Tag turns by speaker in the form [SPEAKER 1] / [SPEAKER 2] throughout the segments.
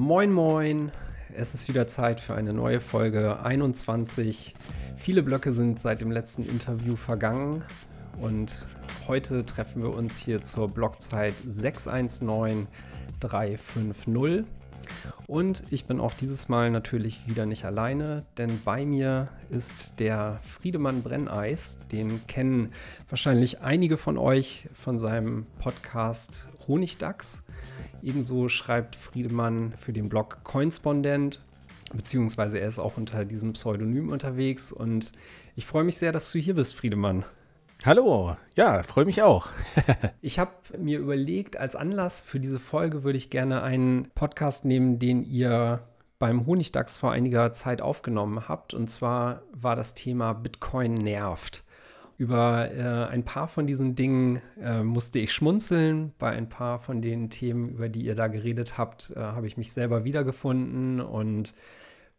[SPEAKER 1] Moin, moin. Es ist wieder Zeit für eine neue Folge 21. Viele Blöcke sind seit dem letzten Interview vergangen und heute treffen wir uns hier zur Blockzeit 619350. Und ich bin auch dieses Mal natürlich wieder nicht alleine, denn bei mir ist der Friedemann Brenneis. Den kennen wahrscheinlich einige von euch von seinem Podcast Honigdachs. Ebenso schreibt Friedemann für den Blog Coinspondent, beziehungsweise er ist auch unter diesem Pseudonym unterwegs. Und ich freue mich sehr, dass du hier bist, Friedemann.
[SPEAKER 2] Hallo, ja, freue mich auch.
[SPEAKER 1] ich habe mir überlegt, als Anlass für diese Folge würde ich gerne einen Podcast nehmen, den ihr beim Honigdachs vor einiger Zeit aufgenommen habt. Und zwar war das Thema Bitcoin nervt. Über äh, ein paar von diesen Dingen äh, musste ich schmunzeln. Bei ein paar von den Themen, über die ihr da geredet habt, äh, habe ich mich selber wiedergefunden. Und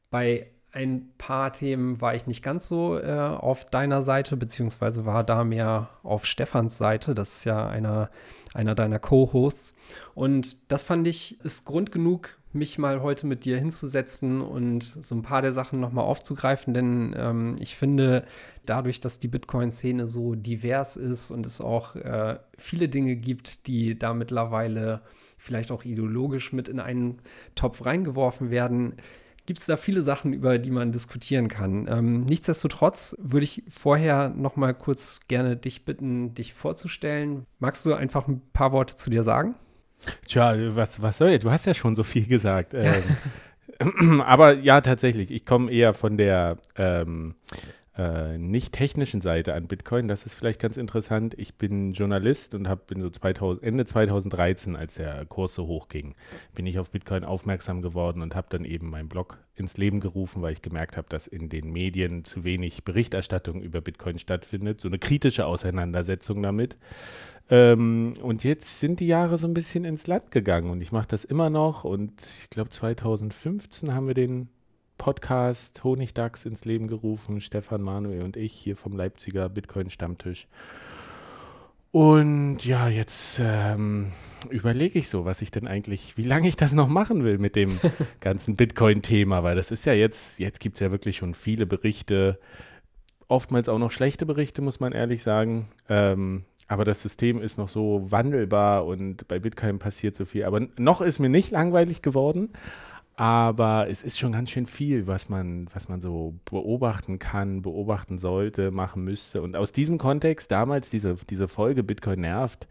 [SPEAKER 1] bei ein paar Themen war ich nicht ganz so äh, auf deiner Seite, beziehungsweise war da mehr auf Stefans Seite. Das ist ja einer, einer deiner Co-Hosts. Und das fand ich, ist Grund genug, mich mal heute mit dir hinzusetzen und so ein paar der Sachen nochmal aufzugreifen, denn ähm, ich finde, dadurch, dass die Bitcoin-Szene so divers ist und es auch äh, viele Dinge gibt, die da mittlerweile vielleicht auch ideologisch mit in einen Topf reingeworfen werden, gibt es da viele Sachen, über die man diskutieren kann. Ähm, nichtsdestotrotz würde ich vorher noch mal kurz gerne dich bitten, dich vorzustellen. Magst du einfach ein paar Worte zu dir sagen?
[SPEAKER 2] Tja, was, was soll jetzt? Du hast ja schon so viel gesagt. Ähm, aber ja, tatsächlich, ich komme eher von der ähm, äh, nicht technischen Seite an Bitcoin. Das ist vielleicht ganz interessant. Ich bin Journalist und hab, bin so 2000, Ende 2013, als der Kurs so hochging, bin ich auf Bitcoin aufmerksam geworden und habe dann eben meinen Blog ins Leben gerufen, weil ich gemerkt habe, dass in den Medien zu wenig Berichterstattung über Bitcoin stattfindet. So eine kritische Auseinandersetzung damit. Ähm, und jetzt sind die Jahre so ein bisschen ins Land gegangen und ich mache das immer noch. Und ich glaube, 2015 haben wir den Podcast Honigdachs ins Leben gerufen. Stefan Manuel und ich hier vom Leipziger Bitcoin-Stammtisch. Und ja, jetzt ähm, überlege ich so, was ich denn eigentlich, wie lange ich das noch machen will mit dem ganzen Bitcoin-Thema, weil das ist ja jetzt, jetzt gibt es ja wirklich schon viele Berichte, oftmals auch noch schlechte Berichte, muss man ehrlich sagen. Ähm, aber das System ist noch so wandelbar und bei Bitcoin passiert so viel. Aber noch ist mir nicht langweilig geworden. Aber es ist schon ganz schön viel, was man, was man so beobachten kann, beobachten sollte, machen müsste. Und aus diesem Kontext, damals diese, diese Folge Bitcoin nervt,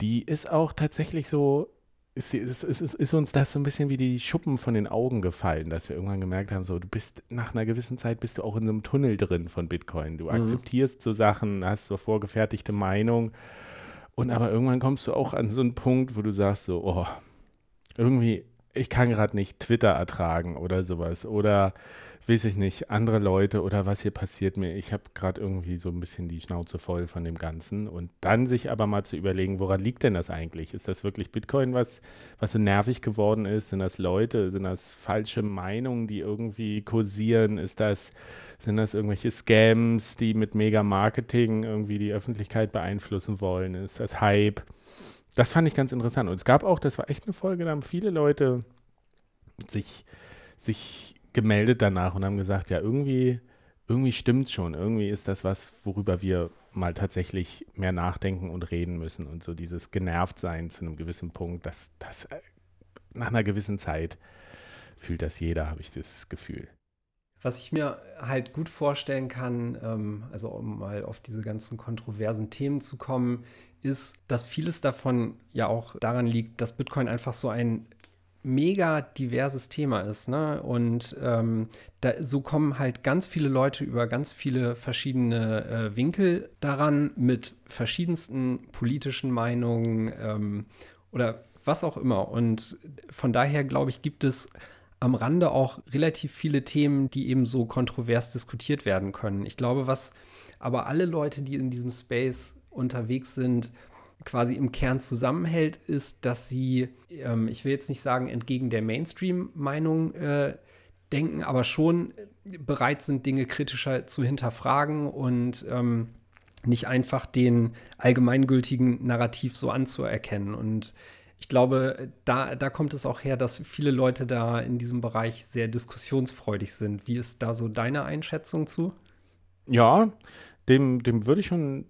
[SPEAKER 2] die ist auch tatsächlich so, ist, ist, ist, ist, uns das so ein bisschen wie die Schuppen von den Augen gefallen, dass wir irgendwann gemerkt haben, so du bist nach einer gewissen Zeit bist du auch in so einem Tunnel drin von Bitcoin. Du mhm. akzeptierst so Sachen, hast so vorgefertigte Meinung und aber irgendwann kommst du auch an so einen Punkt, wo du sagst so, oh, irgendwie ich kann gerade nicht Twitter ertragen oder sowas oder weiß ich nicht, andere Leute oder was hier passiert mir. Ich habe gerade irgendwie so ein bisschen die Schnauze voll von dem Ganzen. Und dann sich aber mal zu überlegen, woran liegt denn das eigentlich? Ist das wirklich Bitcoin, was, was so nervig geworden ist? Sind das Leute? Sind das falsche Meinungen, die irgendwie kursieren? Ist das, sind das irgendwelche Scams, die mit Mega-Marketing irgendwie die Öffentlichkeit beeinflussen wollen? Ist das Hype? Das fand ich ganz interessant. Und es gab auch, das war echt eine Folge, da haben viele Leute sich, sich gemeldet danach und haben gesagt, ja, irgendwie, irgendwie stimmt schon. Irgendwie ist das was, worüber wir mal tatsächlich mehr nachdenken und reden müssen. Und so dieses Genervtsein zu einem gewissen Punkt, das, das äh, nach einer gewissen Zeit fühlt das jeder, habe ich das Gefühl.
[SPEAKER 1] Was ich mir halt gut vorstellen kann, ähm, also um mal auf diese ganzen kontroversen Themen zu kommen, ist, dass vieles davon ja auch daran liegt, dass Bitcoin einfach so ein mega diverses Thema ist. Ne? Und ähm, da, so kommen halt ganz viele Leute über ganz viele verschiedene äh, Winkel daran mit verschiedensten politischen Meinungen ähm, oder was auch immer. Und von daher, glaube ich, gibt es am Rande auch relativ viele Themen, die eben so kontrovers diskutiert werden können. Ich glaube, was aber alle Leute, die in diesem Space unterwegs sind, quasi im Kern zusammenhält, ist, dass sie, ähm, ich will jetzt nicht sagen, entgegen der Mainstream-Meinung äh, denken, aber schon bereit sind, Dinge kritischer zu hinterfragen und ähm, nicht einfach den allgemeingültigen Narrativ so anzuerkennen. Und ich glaube, da, da kommt es auch her, dass viele Leute da in diesem Bereich sehr diskussionsfreudig sind. Wie ist da so deine Einschätzung zu?
[SPEAKER 2] Ja, dem, dem würde ich schon,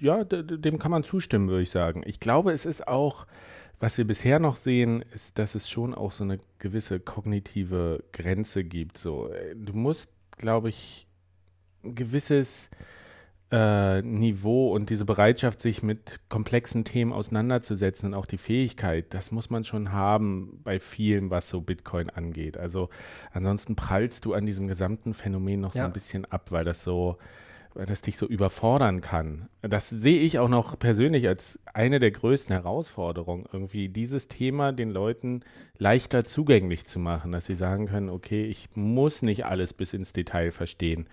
[SPEAKER 2] ja, dem kann man zustimmen, würde ich sagen. Ich glaube, es ist auch, was wir bisher noch sehen, ist, dass es schon auch so eine gewisse kognitive Grenze gibt. So, du musst, glaube ich, ein gewisses äh, Niveau und diese Bereitschaft, sich mit komplexen Themen auseinanderzusetzen und auch die Fähigkeit, das muss man schon haben bei vielem, was so Bitcoin angeht. Also ansonsten prallst du an diesem gesamten Phänomen noch ja. so ein bisschen ab, weil das so das dich so überfordern kann. Das sehe ich auch noch persönlich als eine der größten Herausforderungen, irgendwie dieses Thema den Leuten leichter zugänglich zu machen, dass sie sagen können, okay, ich muss nicht alles bis ins Detail verstehen.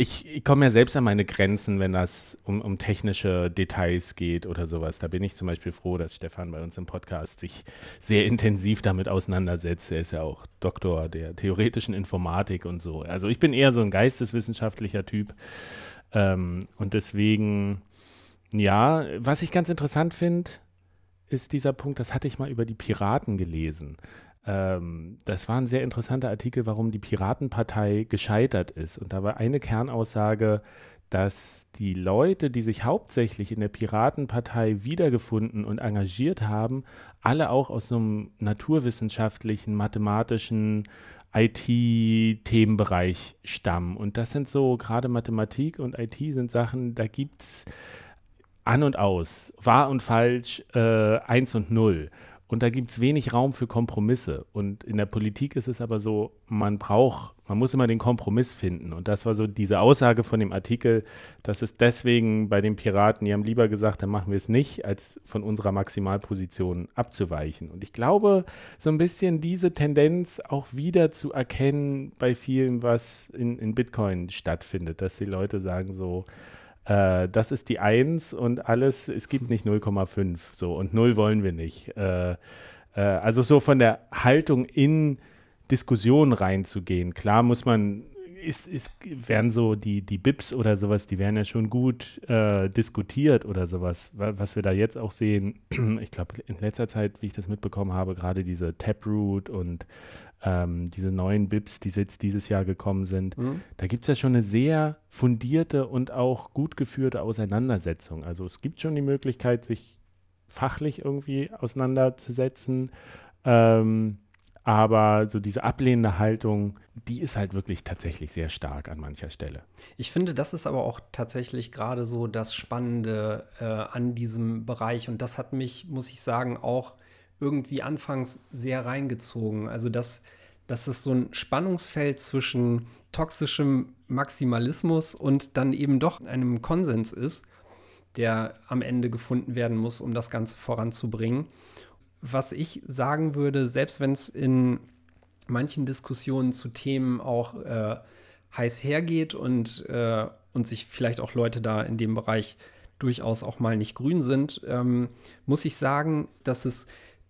[SPEAKER 2] Ich, ich komme ja selbst an meine Grenzen, wenn das um, um technische Details geht oder sowas. Da bin ich zum Beispiel froh, dass Stefan bei uns im Podcast sich sehr intensiv damit auseinandersetzt. Er ist ja auch Doktor der theoretischen Informatik und so. Also ich bin eher so ein geisteswissenschaftlicher Typ. Ähm, und deswegen, ja, was ich ganz interessant finde, ist dieser Punkt, das hatte ich mal über die Piraten gelesen. Ähm, das war ein sehr interessanter Artikel, warum die Piratenpartei gescheitert ist. Und da war eine Kernaussage, dass die Leute, die sich hauptsächlich in der Piratenpartei wiedergefunden und engagiert haben, alle auch aus einem naturwissenschaftlichen, mathematischen IT-Themenbereich stammen. Und das sind so, gerade Mathematik und IT sind Sachen, da gibt es an und aus, wahr und falsch, äh, eins und null. Und da gibt es wenig Raum für Kompromisse. Und in der Politik ist es aber so, man braucht, man muss immer den Kompromiss finden. Und das war so diese Aussage von dem Artikel, dass es deswegen bei den Piraten, die haben lieber gesagt, dann machen wir es nicht, als von unserer Maximalposition abzuweichen. Und ich glaube, so ein bisschen diese Tendenz auch wieder zu erkennen bei vielen, was in, in Bitcoin stattfindet, dass die Leute sagen so, äh, das ist die 1 und alles, es gibt nicht 0,5 so und 0 wollen wir nicht. Äh, äh, also so von der Haltung in Diskussionen reinzugehen. Klar muss man, ist, ist, werden so die, die BIPs oder sowas, die werden ja schon gut äh, diskutiert oder sowas. Was wir da jetzt auch sehen, ich glaube in letzter Zeit, wie ich das mitbekommen habe, gerade diese Taproot und ähm, diese neuen BIPs, die jetzt dieses Jahr gekommen sind, mhm. da gibt es ja schon eine sehr fundierte und auch gut geführte Auseinandersetzung. Also es gibt schon die Möglichkeit, sich fachlich irgendwie auseinanderzusetzen. Ähm, aber so diese ablehnende Haltung, die ist halt wirklich tatsächlich sehr stark an mancher Stelle.
[SPEAKER 1] Ich finde, das ist aber auch tatsächlich gerade so das Spannende äh, an diesem Bereich. Und das hat mich, muss ich sagen, auch irgendwie anfangs sehr reingezogen. Also dass, dass es so ein Spannungsfeld zwischen toxischem Maximalismus und dann eben doch einem Konsens ist, der am Ende gefunden werden muss, um das Ganze voranzubringen. Was ich sagen würde, selbst wenn es in manchen Diskussionen zu Themen auch äh, heiß hergeht und, äh, und sich vielleicht auch Leute da in dem Bereich durchaus auch mal nicht grün sind, ähm, muss ich sagen, dass es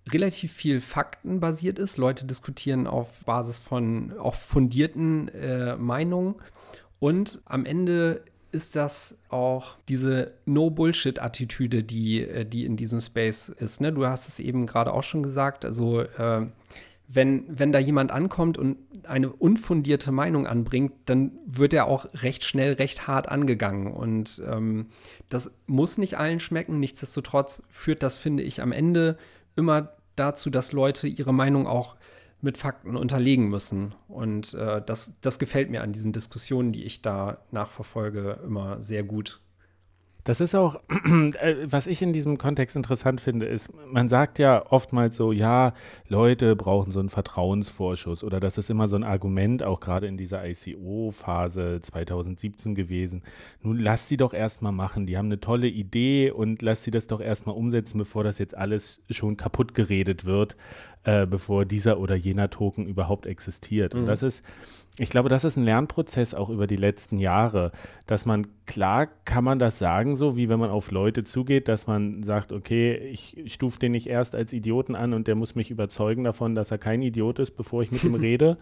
[SPEAKER 1] relativ viel faktenbasiert ist. Leute diskutieren auf Basis von auch fundierten äh, Meinungen. Und am Ende ist das auch diese No-Bullshit-Attitüde, die, äh, die in diesem Space ist. Ne? Du hast es eben gerade auch schon gesagt. Also, äh, wenn, wenn da jemand ankommt und eine unfundierte Meinung anbringt, dann wird er auch recht schnell recht hart angegangen. Und ähm, das muss nicht allen schmecken. Nichtsdestotrotz führt das, finde ich, am Ende immer dazu, dass Leute ihre Meinung auch mit Fakten unterlegen müssen. Und äh, das, das gefällt mir an diesen Diskussionen, die ich da nachverfolge, immer sehr gut.
[SPEAKER 2] Das ist auch, äh, was ich in diesem Kontext interessant finde, ist, man sagt ja oftmals so, ja, Leute brauchen so einen Vertrauensvorschuss oder das ist immer so ein Argument, auch gerade in dieser ICO-Phase 2017 gewesen. Nun lass sie doch erstmal machen, die haben eine tolle Idee und lass sie das doch erstmal umsetzen, bevor das jetzt alles schon kaputt geredet wird, äh, bevor dieser oder jener Token überhaupt existiert. Mhm. Und das ist, ich glaube, das ist ein Lernprozess auch über die letzten Jahre, dass man, klar kann man das sagen, so wie wenn man auf Leute zugeht, dass man sagt, okay, ich stufe den nicht erst als Idioten an und der muss mich überzeugen davon, dass er kein Idiot ist, bevor ich mit ihm rede,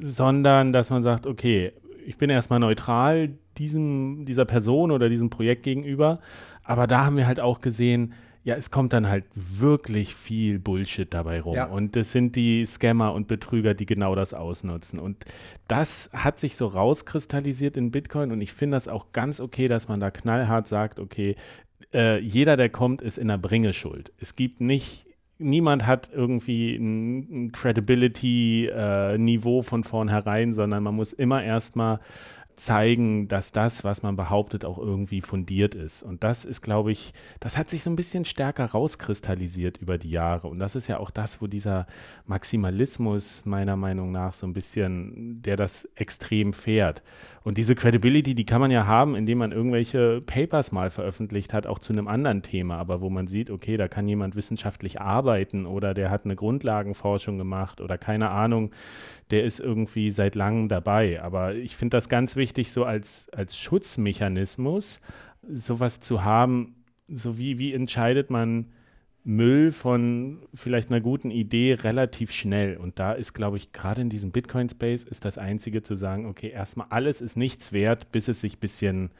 [SPEAKER 2] sondern dass man sagt, okay, ich bin erstmal neutral diesem, dieser Person oder diesem Projekt gegenüber, aber da haben wir halt auch gesehen, ja, es kommt dann halt wirklich viel Bullshit dabei rum.
[SPEAKER 1] Ja.
[SPEAKER 2] Und das sind die Scammer und Betrüger, die genau das ausnutzen. Und das hat sich so rauskristallisiert in Bitcoin. Und ich finde das auch ganz okay, dass man da knallhart sagt, okay, äh, jeder, der kommt, ist in der Bringe schuld. Es gibt nicht niemand hat irgendwie ein, Credibility-Niveau äh, von vornherein, sondern man muss immer erstmal zeigen, dass das, was man behauptet, auch irgendwie fundiert ist. Und das ist, glaube ich, das hat sich so ein bisschen stärker rauskristallisiert über die Jahre. Und das ist ja auch das, wo dieser Maximalismus meiner Meinung nach so ein bisschen, der das extrem fährt. Und diese Credibility, die kann man ja haben, indem man irgendwelche Papers mal veröffentlicht hat, auch zu einem anderen Thema, aber wo man sieht, okay, da kann jemand wissenschaftlich arbeiten oder der hat eine Grundlagenforschung gemacht oder keine Ahnung, der ist irgendwie seit langem dabei. Aber ich finde das ganz wichtig, so als, als Schutzmechanismus, sowas zu haben, so wie, wie entscheidet man, Müll von vielleicht einer guten Idee relativ schnell. Und da ist, glaube ich, gerade in diesem Bitcoin-Space ist das Einzige zu sagen, okay, erstmal alles ist nichts wert, bis es sich ein bisschen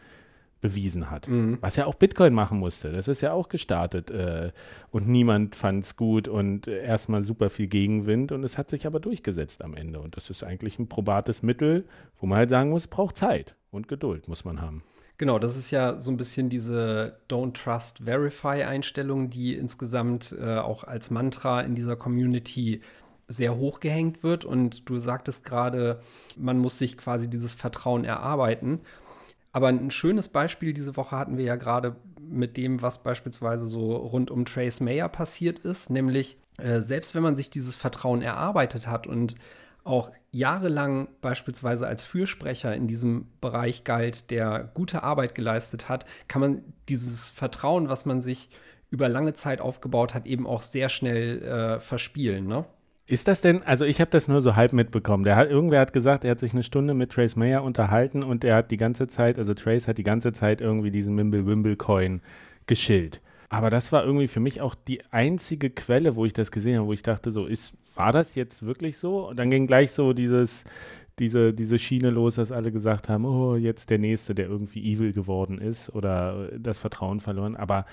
[SPEAKER 2] bewiesen hat. Mhm. Was ja auch Bitcoin machen musste. Das ist ja auch gestartet äh, und niemand fand es gut und äh, erstmal super viel Gegenwind und es hat sich aber durchgesetzt am Ende. Und das ist eigentlich ein probates Mittel, wo man halt sagen muss, braucht Zeit und Geduld muss man haben.
[SPEAKER 1] Genau, das ist ja so ein bisschen diese Don't Trust Verify Einstellung, die insgesamt äh, auch als Mantra in dieser Community sehr hoch gehängt wird. Und du sagtest gerade, man muss sich quasi dieses Vertrauen erarbeiten. Aber ein schönes Beispiel diese Woche hatten wir ja gerade mit dem, was beispielsweise so rund um Trace Mayer passiert ist, nämlich äh, selbst wenn man sich dieses Vertrauen erarbeitet hat und auch jahrelang beispielsweise als Fürsprecher in diesem Bereich galt, der gute Arbeit geleistet hat, kann man dieses Vertrauen, was man sich über lange Zeit aufgebaut hat, eben auch sehr schnell äh, verspielen. Ne?
[SPEAKER 2] Ist das denn, also ich habe das nur so halb mitbekommen. Der hat, irgendwer hat gesagt, er hat sich eine Stunde mit Trace Mayer unterhalten und er hat die ganze Zeit, also Trace hat die ganze Zeit irgendwie diesen Mimble-Wimble-Coin geschillt. Aber das war irgendwie für mich auch die einzige Quelle, wo ich das gesehen habe, wo ich dachte, so ist, war das jetzt wirklich so? Und dann ging gleich so dieses, diese, diese Schiene los, dass alle gesagt haben, oh, jetzt der Nächste, der irgendwie evil geworden ist oder das Vertrauen verloren. Aber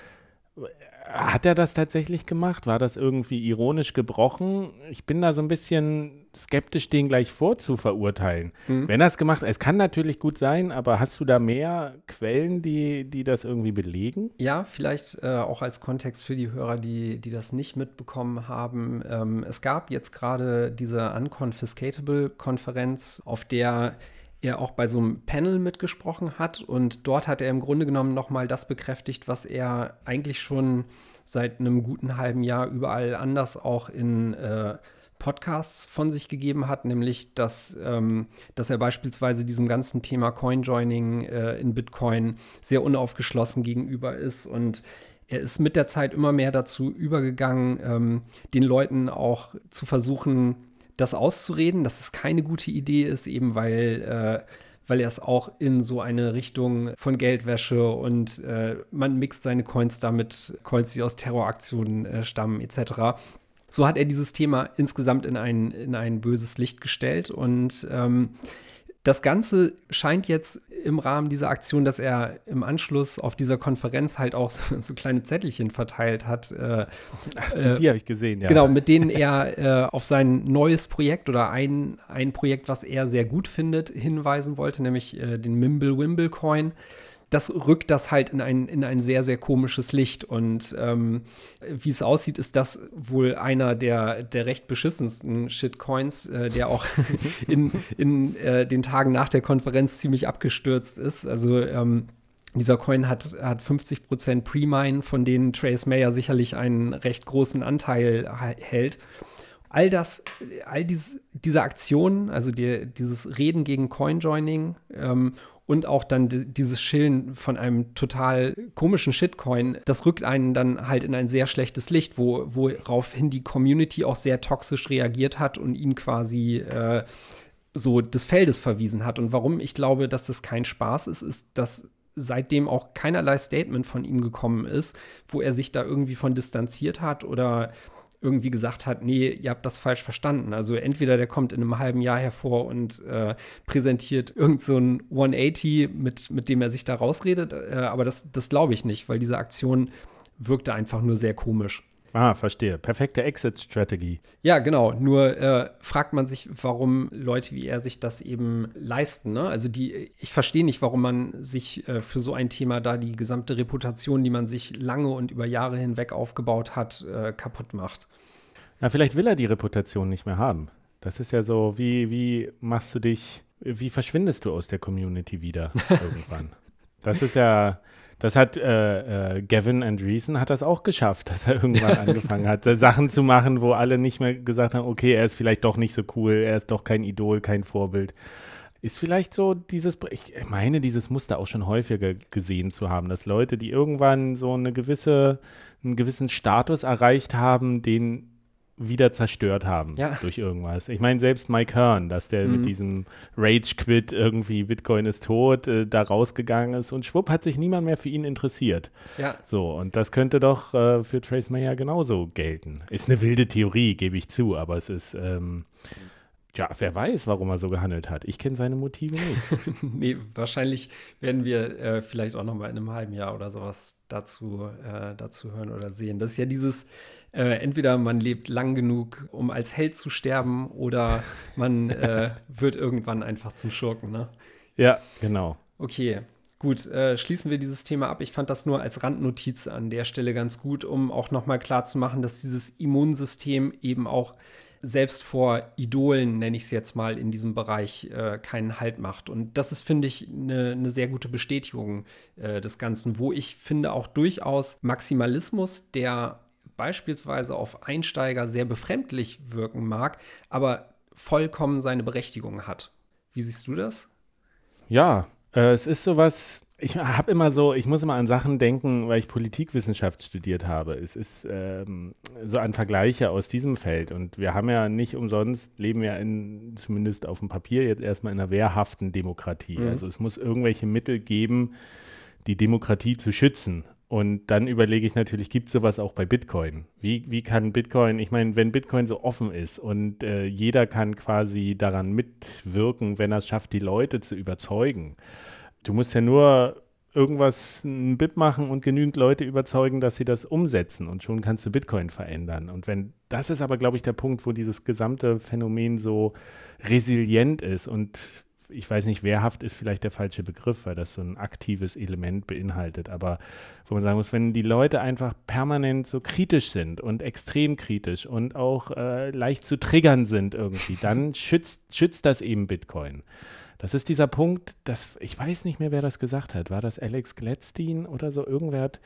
[SPEAKER 2] hat er das tatsächlich gemacht? War das irgendwie ironisch gebrochen? Ich bin da so ein bisschen skeptisch, den gleich vorzuverurteilen. Mhm. Wenn er es gemacht hat, es kann natürlich gut sein, aber hast du da mehr Quellen, die, die das irgendwie belegen?
[SPEAKER 1] Ja, vielleicht äh, auch als Kontext für die Hörer, die, die das nicht mitbekommen haben. Ähm, es gab jetzt gerade diese Unconfiscatable-Konferenz, auf der er auch bei so einem Panel mitgesprochen hat. Und dort hat er im Grunde genommen nochmal das bekräftigt, was er eigentlich schon seit einem guten halben Jahr überall anders auch in äh, Podcasts von sich gegeben hat, nämlich dass, ähm, dass er beispielsweise diesem ganzen Thema Coinjoining äh, in Bitcoin sehr unaufgeschlossen gegenüber ist. Und er ist mit der Zeit immer mehr dazu übergegangen, ähm, den Leuten auch zu versuchen, das auszureden, dass es keine gute Idee ist, eben weil, äh, weil er es auch in so eine Richtung von Geldwäsche und äh, man mixt seine Coins damit, Coins, die aus Terroraktionen äh, stammen, etc. So hat er dieses Thema insgesamt in ein, in ein böses Licht gestellt und ähm, das Ganze scheint jetzt im Rahmen dieser Aktion, dass er im Anschluss auf dieser Konferenz halt auch so, so kleine Zettelchen verteilt hat. Äh,
[SPEAKER 2] Ach, die, die habe ich gesehen, ja.
[SPEAKER 1] Genau, mit denen er äh, auf sein neues Projekt oder ein, ein Projekt, was er sehr gut findet, hinweisen wollte, nämlich äh, den Mimble Wimble Coin das rückt das halt in ein, in ein sehr, sehr komisches Licht. Und ähm, wie es aussieht, ist das wohl einer der, der recht beschissensten Shitcoins, äh, der auch in, in äh, den Tagen nach der Konferenz ziemlich abgestürzt ist. Also ähm, dieser Coin hat, hat 50% Pre-Mine, von denen Trace Mayer sicherlich einen recht großen Anteil hält. All das, all dies, diese Aktionen, also die, dieses Reden gegen Coinjoining ähm, und auch dann dieses Schillen von einem total komischen Shitcoin, das rückt einen dann halt in ein sehr schlechtes Licht, wo, woraufhin die Community auch sehr toxisch reagiert hat und ihn quasi äh, so des Feldes verwiesen hat. Und warum ich glaube, dass das kein Spaß ist, ist, dass seitdem auch keinerlei Statement von ihm gekommen ist, wo er sich da irgendwie von distanziert hat oder irgendwie gesagt hat, nee, ihr habt das falsch verstanden. Also entweder der kommt in einem halben Jahr hervor und äh, präsentiert irgend so ein 180, mit, mit dem er sich da rausredet, äh, aber das, das glaube ich nicht, weil diese Aktion wirkte einfach nur sehr komisch.
[SPEAKER 2] Ah, verstehe. Perfekte Exit-Strategie.
[SPEAKER 1] Ja, genau. Nur äh, fragt man sich, warum Leute wie er sich das eben leisten. Ne? Also die, ich verstehe nicht, warum man sich äh, für so ein Thema da die gesamte Reputation, die man sich lange und über Jahre hinweg aufgebaut hat, äh, kaputt macht.
[SPEAKER 2] Na, vielleicht will er die Reputation nicht mehr haben. Das ist ja so, wie, wie machst du dich, wie verschwindest du aus der Community wieder irgendwann? Das ist ja, das hat äh, äh, Gavin Andreessen hat das auch geschafft, dass er irgendwann angefangen hat, Sachen zu machen, wo alle nicht mehr gesagt haben, okay, er ist vielleicht doch nicht so cool, er ist doch kein Idol, kein Vorbild. Ist vielleicht so dieses, ich meine, dieses Muster auch schon häufiger gesehen zu haben, dass Leute, die irgendwann so eine gewisse, einen gewissen Status erreicht haben, den wieder zerstört haben ja. durch irgendwas. Ich meine, selbst Mike Hearn, dass der mhm. mit diesem Rage-Quit irgendwie Bitcoin ist tot, äh, da rausgegangen ist und schwupp hat sich niemand mehr für ihn interessiert. Ja. So, und das könnte doch äh, für Trace Mayer genauso gelten. Ist eine wilde Theorie, gebe ich zu, aber es ist, ähm, ja, wer weiß, warum er so gehandelt hat. Ich kenne seine Motive nicht.
[SPEAKER 1] nee, wahrscheinlich werden wir äh, vielleicht auch noch mal in einem halben Jahr oder sowas dazu, äh, dazu hören oder sehen. Das ist ja dieses äh, entweder man lebt lang genug, um als Held zu sterben, oder man äh, wird irgendwann einfach zum Schurken, ne?
[SPEAKER 2] Ja, genau.
[SPEAKER 1] Okay, gut. Äh, schließen wir dieses Thema ab. Ich fand das nur als Randnotiz an der Stelle ganz gut, um auch nochmal klarzumachen, dass dieses Immunsystem eben auch selbst vor Idolen, nenne ich es jetzt mal, in diesem Bereich äh, keinen Halt macht. Und das ist, finde ich, eine ne sehr gute Bestätigung äh, des Ganzen, wo ich finde auch durchaus Maximalismus, der beispielsweise auf Einsteiger sehr befremdlich wirken mag, aber vollkommen seine Berechtigung hat. Wie siehst du das?
[SPEAKER 2] Ja, äh, es ist sowas, ich habe immer so, ich muss immer an Sachen denken, weil ich Politikwissenschaft studiert habe. Es ist ähm, so an Vergleiche aus diesem Feld. Und wir haben ja nicht umsonst, leben wir in, zumindest auf dem Papier jetzt erstmal in einer wehrhaften Demokratie. Mhm. Also es muss irgendwelche Mittel geben, die Demokratie zu schützen. Und dann überlege ich natürlich, gibt es sowas auch bei Bitcoin? Wie, wie kann Bitcoin, ich meine, wenn Bitcoin so offen ist und äh, jeder kann quasi daran mitwirken, wenn er es schafft, die Leute zu überzeugen. Du musst ja nur irgendwas, ein BIP machen und genügend Leute überzeugen, dass sie das umsetzen und schon kannst du Bitcoin verändern. Und wenn, das ist aber, glaube ich, der Punkt, wo dieses gesamte Phänomen so resilient ist und ich weiß nicht, wehrhaft ist vielleicht der falsche Begriff, weil das so ein aktives Element beinhaltet, aber wo man sagen muss, wenn die Leute einfach permanent so kritisch sind und extrem kritisch und auch äh, leicht zu triggern sind irgendwie, dann schützt, schützt das eben Bitcoin. Das ist dieser Punkt, dass ich weiß nicht mehr, wer das gesagt hat. War das Alex Gladstein oder so? Irgendwer hat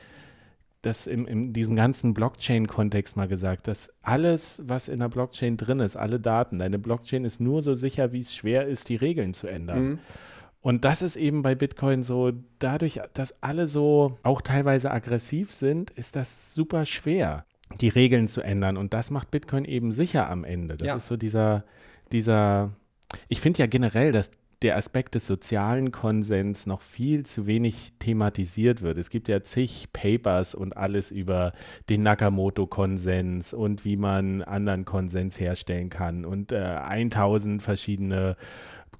[SPEAKER 2] das im, in diesem ganzen Blockchain-Kontext mal gesagt, dass alles, was in der Blockchain drin ist, alle Daten, deine Blockchain ist nur so sicher, wie es schwer ist, die Regeln zu ändern. Mhm. Und das ist eben bei Bitcoin so, dadurch, dass alle so auch teilweise aggressiv sind, ist das super schwer, die Regeln zu ändern. Und das macht Bitcoin eben sicher am Ende. Das ja. ist so dieser, dieser, ich finde ja generell, dass der Aspekt des sozialen Konsens noch viel zu wenig thematisiert wird. Es gibt ja zig Papers und alles über den Nakamoto-Konsens und wie man anderen Konsens herstellen kann und äh, 1000 verschiedene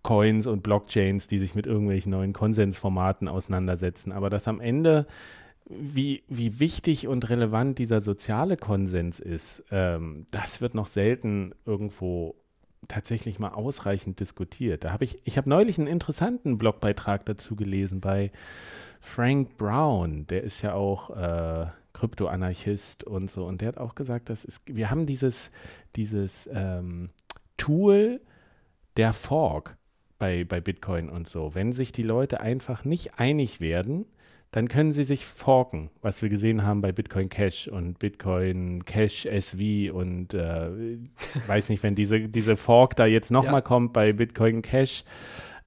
[SPEAKER 2] Coins und Blockchains, die sich mit irgendwelchen neuen Konsensformaten auseinandersetzen. Aber dass am Ende wie, wie wichtig und relevant dieser soziale Konsens ist, ähm, das wird noch selten irgendwo tatsächlich mal ausreichend diskutiert. Da habe ich, ich habe neulich einen interessanten Blogbeitrag dazu gelesen bei Frank Brown, der ist ja auch äh, Kryptoanarchist und so, und der hat auch gesagt, dass es, wir haben dieses, dieses ähm, Tool der Fork bei, bei Bitcoin und so. Wenn sich die Leute einfach nicht einig werden, dann können sie sich forken, was wir gesehen haben bei Bitcoin Cash und Bitcoin Cash SV und äh, weiß nicht, wenn diese, diese Fork da jetzt nochmal ja. kommt bei Bitcoin Cash.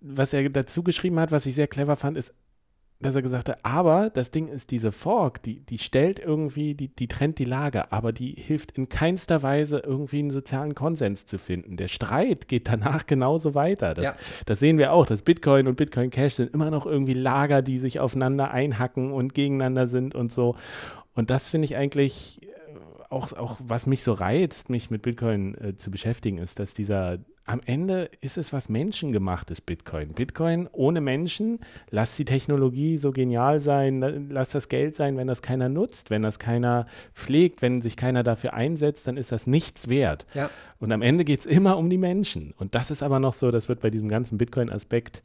[SPEAKER 2] Was er dazu geschrieben hat, was ich sehr clever fand, ist, dass er gesagt hat, aber das Ding ist, diese Fork, die, die stellt irgendwie, die, die trennt die Lage, aber die hilft in keinster Weise irgendwie einen sozialen Konsens zu finden. Der Streit geht danach genauso weiter. Das, ja. das sehen wir auch, dass Bitcoin und Bitcoin Cash sind immer noch irgendwie Lager, die sich aufeinander einhacken und gegeneinander sind und so. Und das finde ich eigentlich äh, auch, auch, was mich so reizt, mich mit Bitcoin äh, zu beschäftigen, ist, dass dieser am Ende ist es was menschengemachtes Bitcoin. Bitcoin ohne Menschen, lass die Technologie so genial sein, lass das Geld sein, wenn das keiner nutzt, wenn das keiner pflegt, wenn sich keiner dafür einsetzt, dann ist das nichts wert. Ja. Und am Ende geht es immer um die Menschen. Und das ist aber noch so, das wird bei diesem ganzen Bitcoin-Aspekt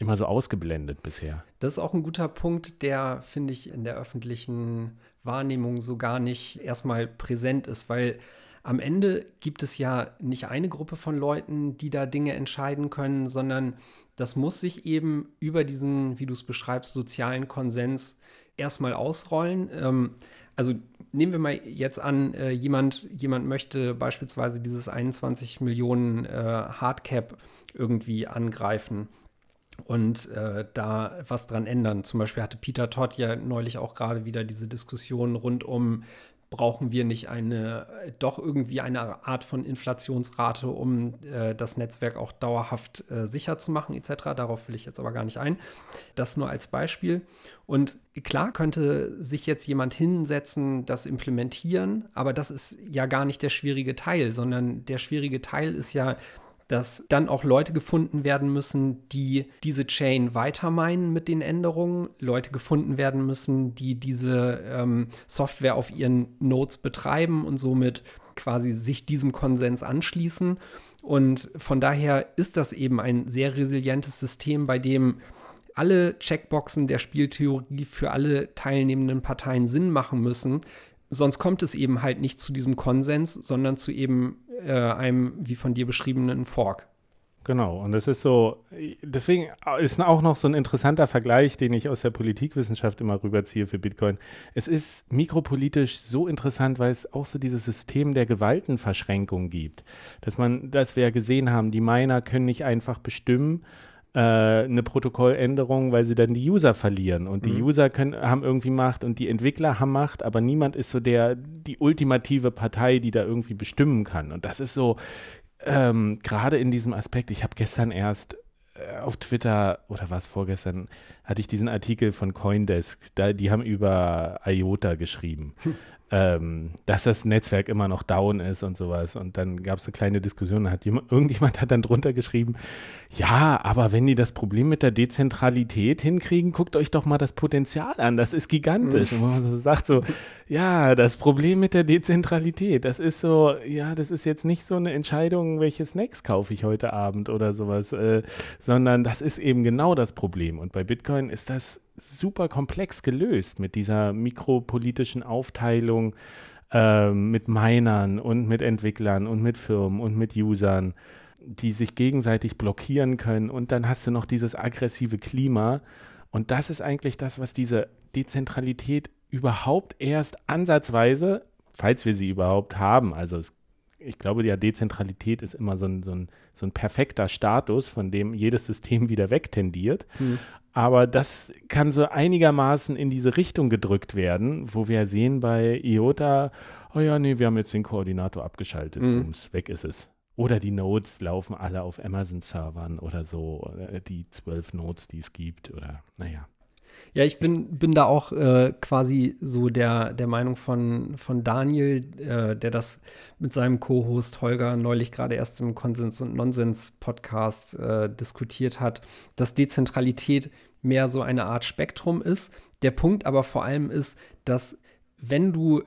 [SPEAKER 2] immer so ausgeblendet bisher.
[SPEAKER 1] Das ist auch ein guter Punkt, der, finde ich, in der öffentlichen Wahrnehmung so gar nicht erstmal präsent ist, weil am Ende gibt es ja nicht eine Gruppe von Leuten, die da Dinge entscheiden können, sondern das muss sich eben über diesen, wie du es beschreibst, sozialen Konsens erstmal ausrollen. Ähm, also nehmen wir mal jetzt an, äh, jemand, jemand möchte beispielsweise dieses 21 Millionen äh, Hardcap irgendwie angreifen und äh, da was dran ändern. Zum Beispiel hatte Peter Todd ja neulich auch gerade wieder diese Diskussion rund um brauchen wir nicht eine, doch irgendwie eine Art von Inflationsrate, um äh, das Netzwerk auch dauerhaft äh, sicher zu machen, etc. Darauf will ich jetzt aber gar nicht ein. Das nur als Beispiel. Und klar könnte sich jetzt jemand hinsetzen, das implementieren, aber das ist ja gar nicht der schwierige Teil, sondern der schwierige Teil ist ja, dass dann auch Leute gefunden werden müssen, die diese Chain weitermeinen mit den Änderungen, Leute gefunden werden müssen, die diese ähm, Software auf ihren Nodes betreiben und somit quasi sich diesem Konsens anschließen. Und von daher ist das eben ein sehr resilientes System, bei dem alle Checkboxen der Spieltheorie für alle teilnehmenden Parteien Sinn machen müssen. Sonst kommt es eben halt nicht zu diesem Konsens, sondern zu eben äh, einem, wie von dir beschriebenen Fork.
[SPEAKER 2] Genau, und das ist so, deswegen ist auch noch so ein interessanter Vergleich, den ich aus der Politikwissenschaft immer rüberziehe für Bitcoin. Es ist mikropolitisch so interessant, weil es auch so dieses System der Gewaltenverschränkung gibt. Dass man, dass wir ja gesehen haben, die Miner können nicht einfach bestimmen, äh, eine Protokolländerung, weil sie dann die User verlieren. Und die mhm. User können, haben irgendwie Macht und die Entwickler haben Macht, aber niemand ist so der, die ultimative Partei, die da irgendwie bestimmen kann. Und das ist so, ähm, gerade in diesem Aspekt, ich habe gestern erst äh, auf Twitter oder was vorgestern hatte ich diesen Artikel von Coindesk, da, die haben über IOTA geschrieben. Hm ähm, dass das Netzwerk immer noch down ist und sowas. Und dann gab es eine kleine Diskussion, hat jemand, irgendjemand hat dann drunter geschrieben, ja, aber wenn die das Problem mit der Dezentralität hinkriegen, guckt euch doch mal das Potenzial an, das ist gigantisch. Mhm. Und man so sagt so, ja, das Problem mit der Dezentralität, das ist so, ja, das ist jetzt nicht so eine Entscheidung, welche Snacks kaufe ich heute Abend oder sowas, äh, sondern das ist eben genau das Problem. Und bei Bitcoin ist das super komplex gelöst mit dieser mikropolitischen Aufteilung äh, mit Minern und mit Entwicklern und mit Firmen und mit Usern, die sich gegenseitig blockieren können. Und dann hast du noch dieses aggressive Klima. Und das ist eigentlich das, was diese Dezentralität überhaupt erst ansatzweise, falls wir sie überhaupt haben, also es ich glaube, ja, Dezentralität ist immer so ein, so, ein, so ein perfekter Status, von dem jedes System wieder wegtendiert. Hm. Aber das kann so einigermaßen in diese Richtung gedrückt werden, wo wir sehen bei IOTA, oh ja, nee, wir haben jetzt den Koordinator abgeschaltet, mhm. Bums, weg ist es. Oder die Nodes laufen alle auf Amazon-Servern oder so, äh, die zwölf Nodes, die es gibt, oder naja.
[SPEAKER 1] Ja, ich bin, bin da auch äh, quasi so der, der Meinung von, von Daniel, äh, der das mit seinem Co-Host Holger neulich gerade erst im Konsens- und Nonsens-Podcast äh, diskutiert hat, dass Dezentralität mehr so eine Art Spektrum ist. Der Punkt aber vor allem ist, dass wenn du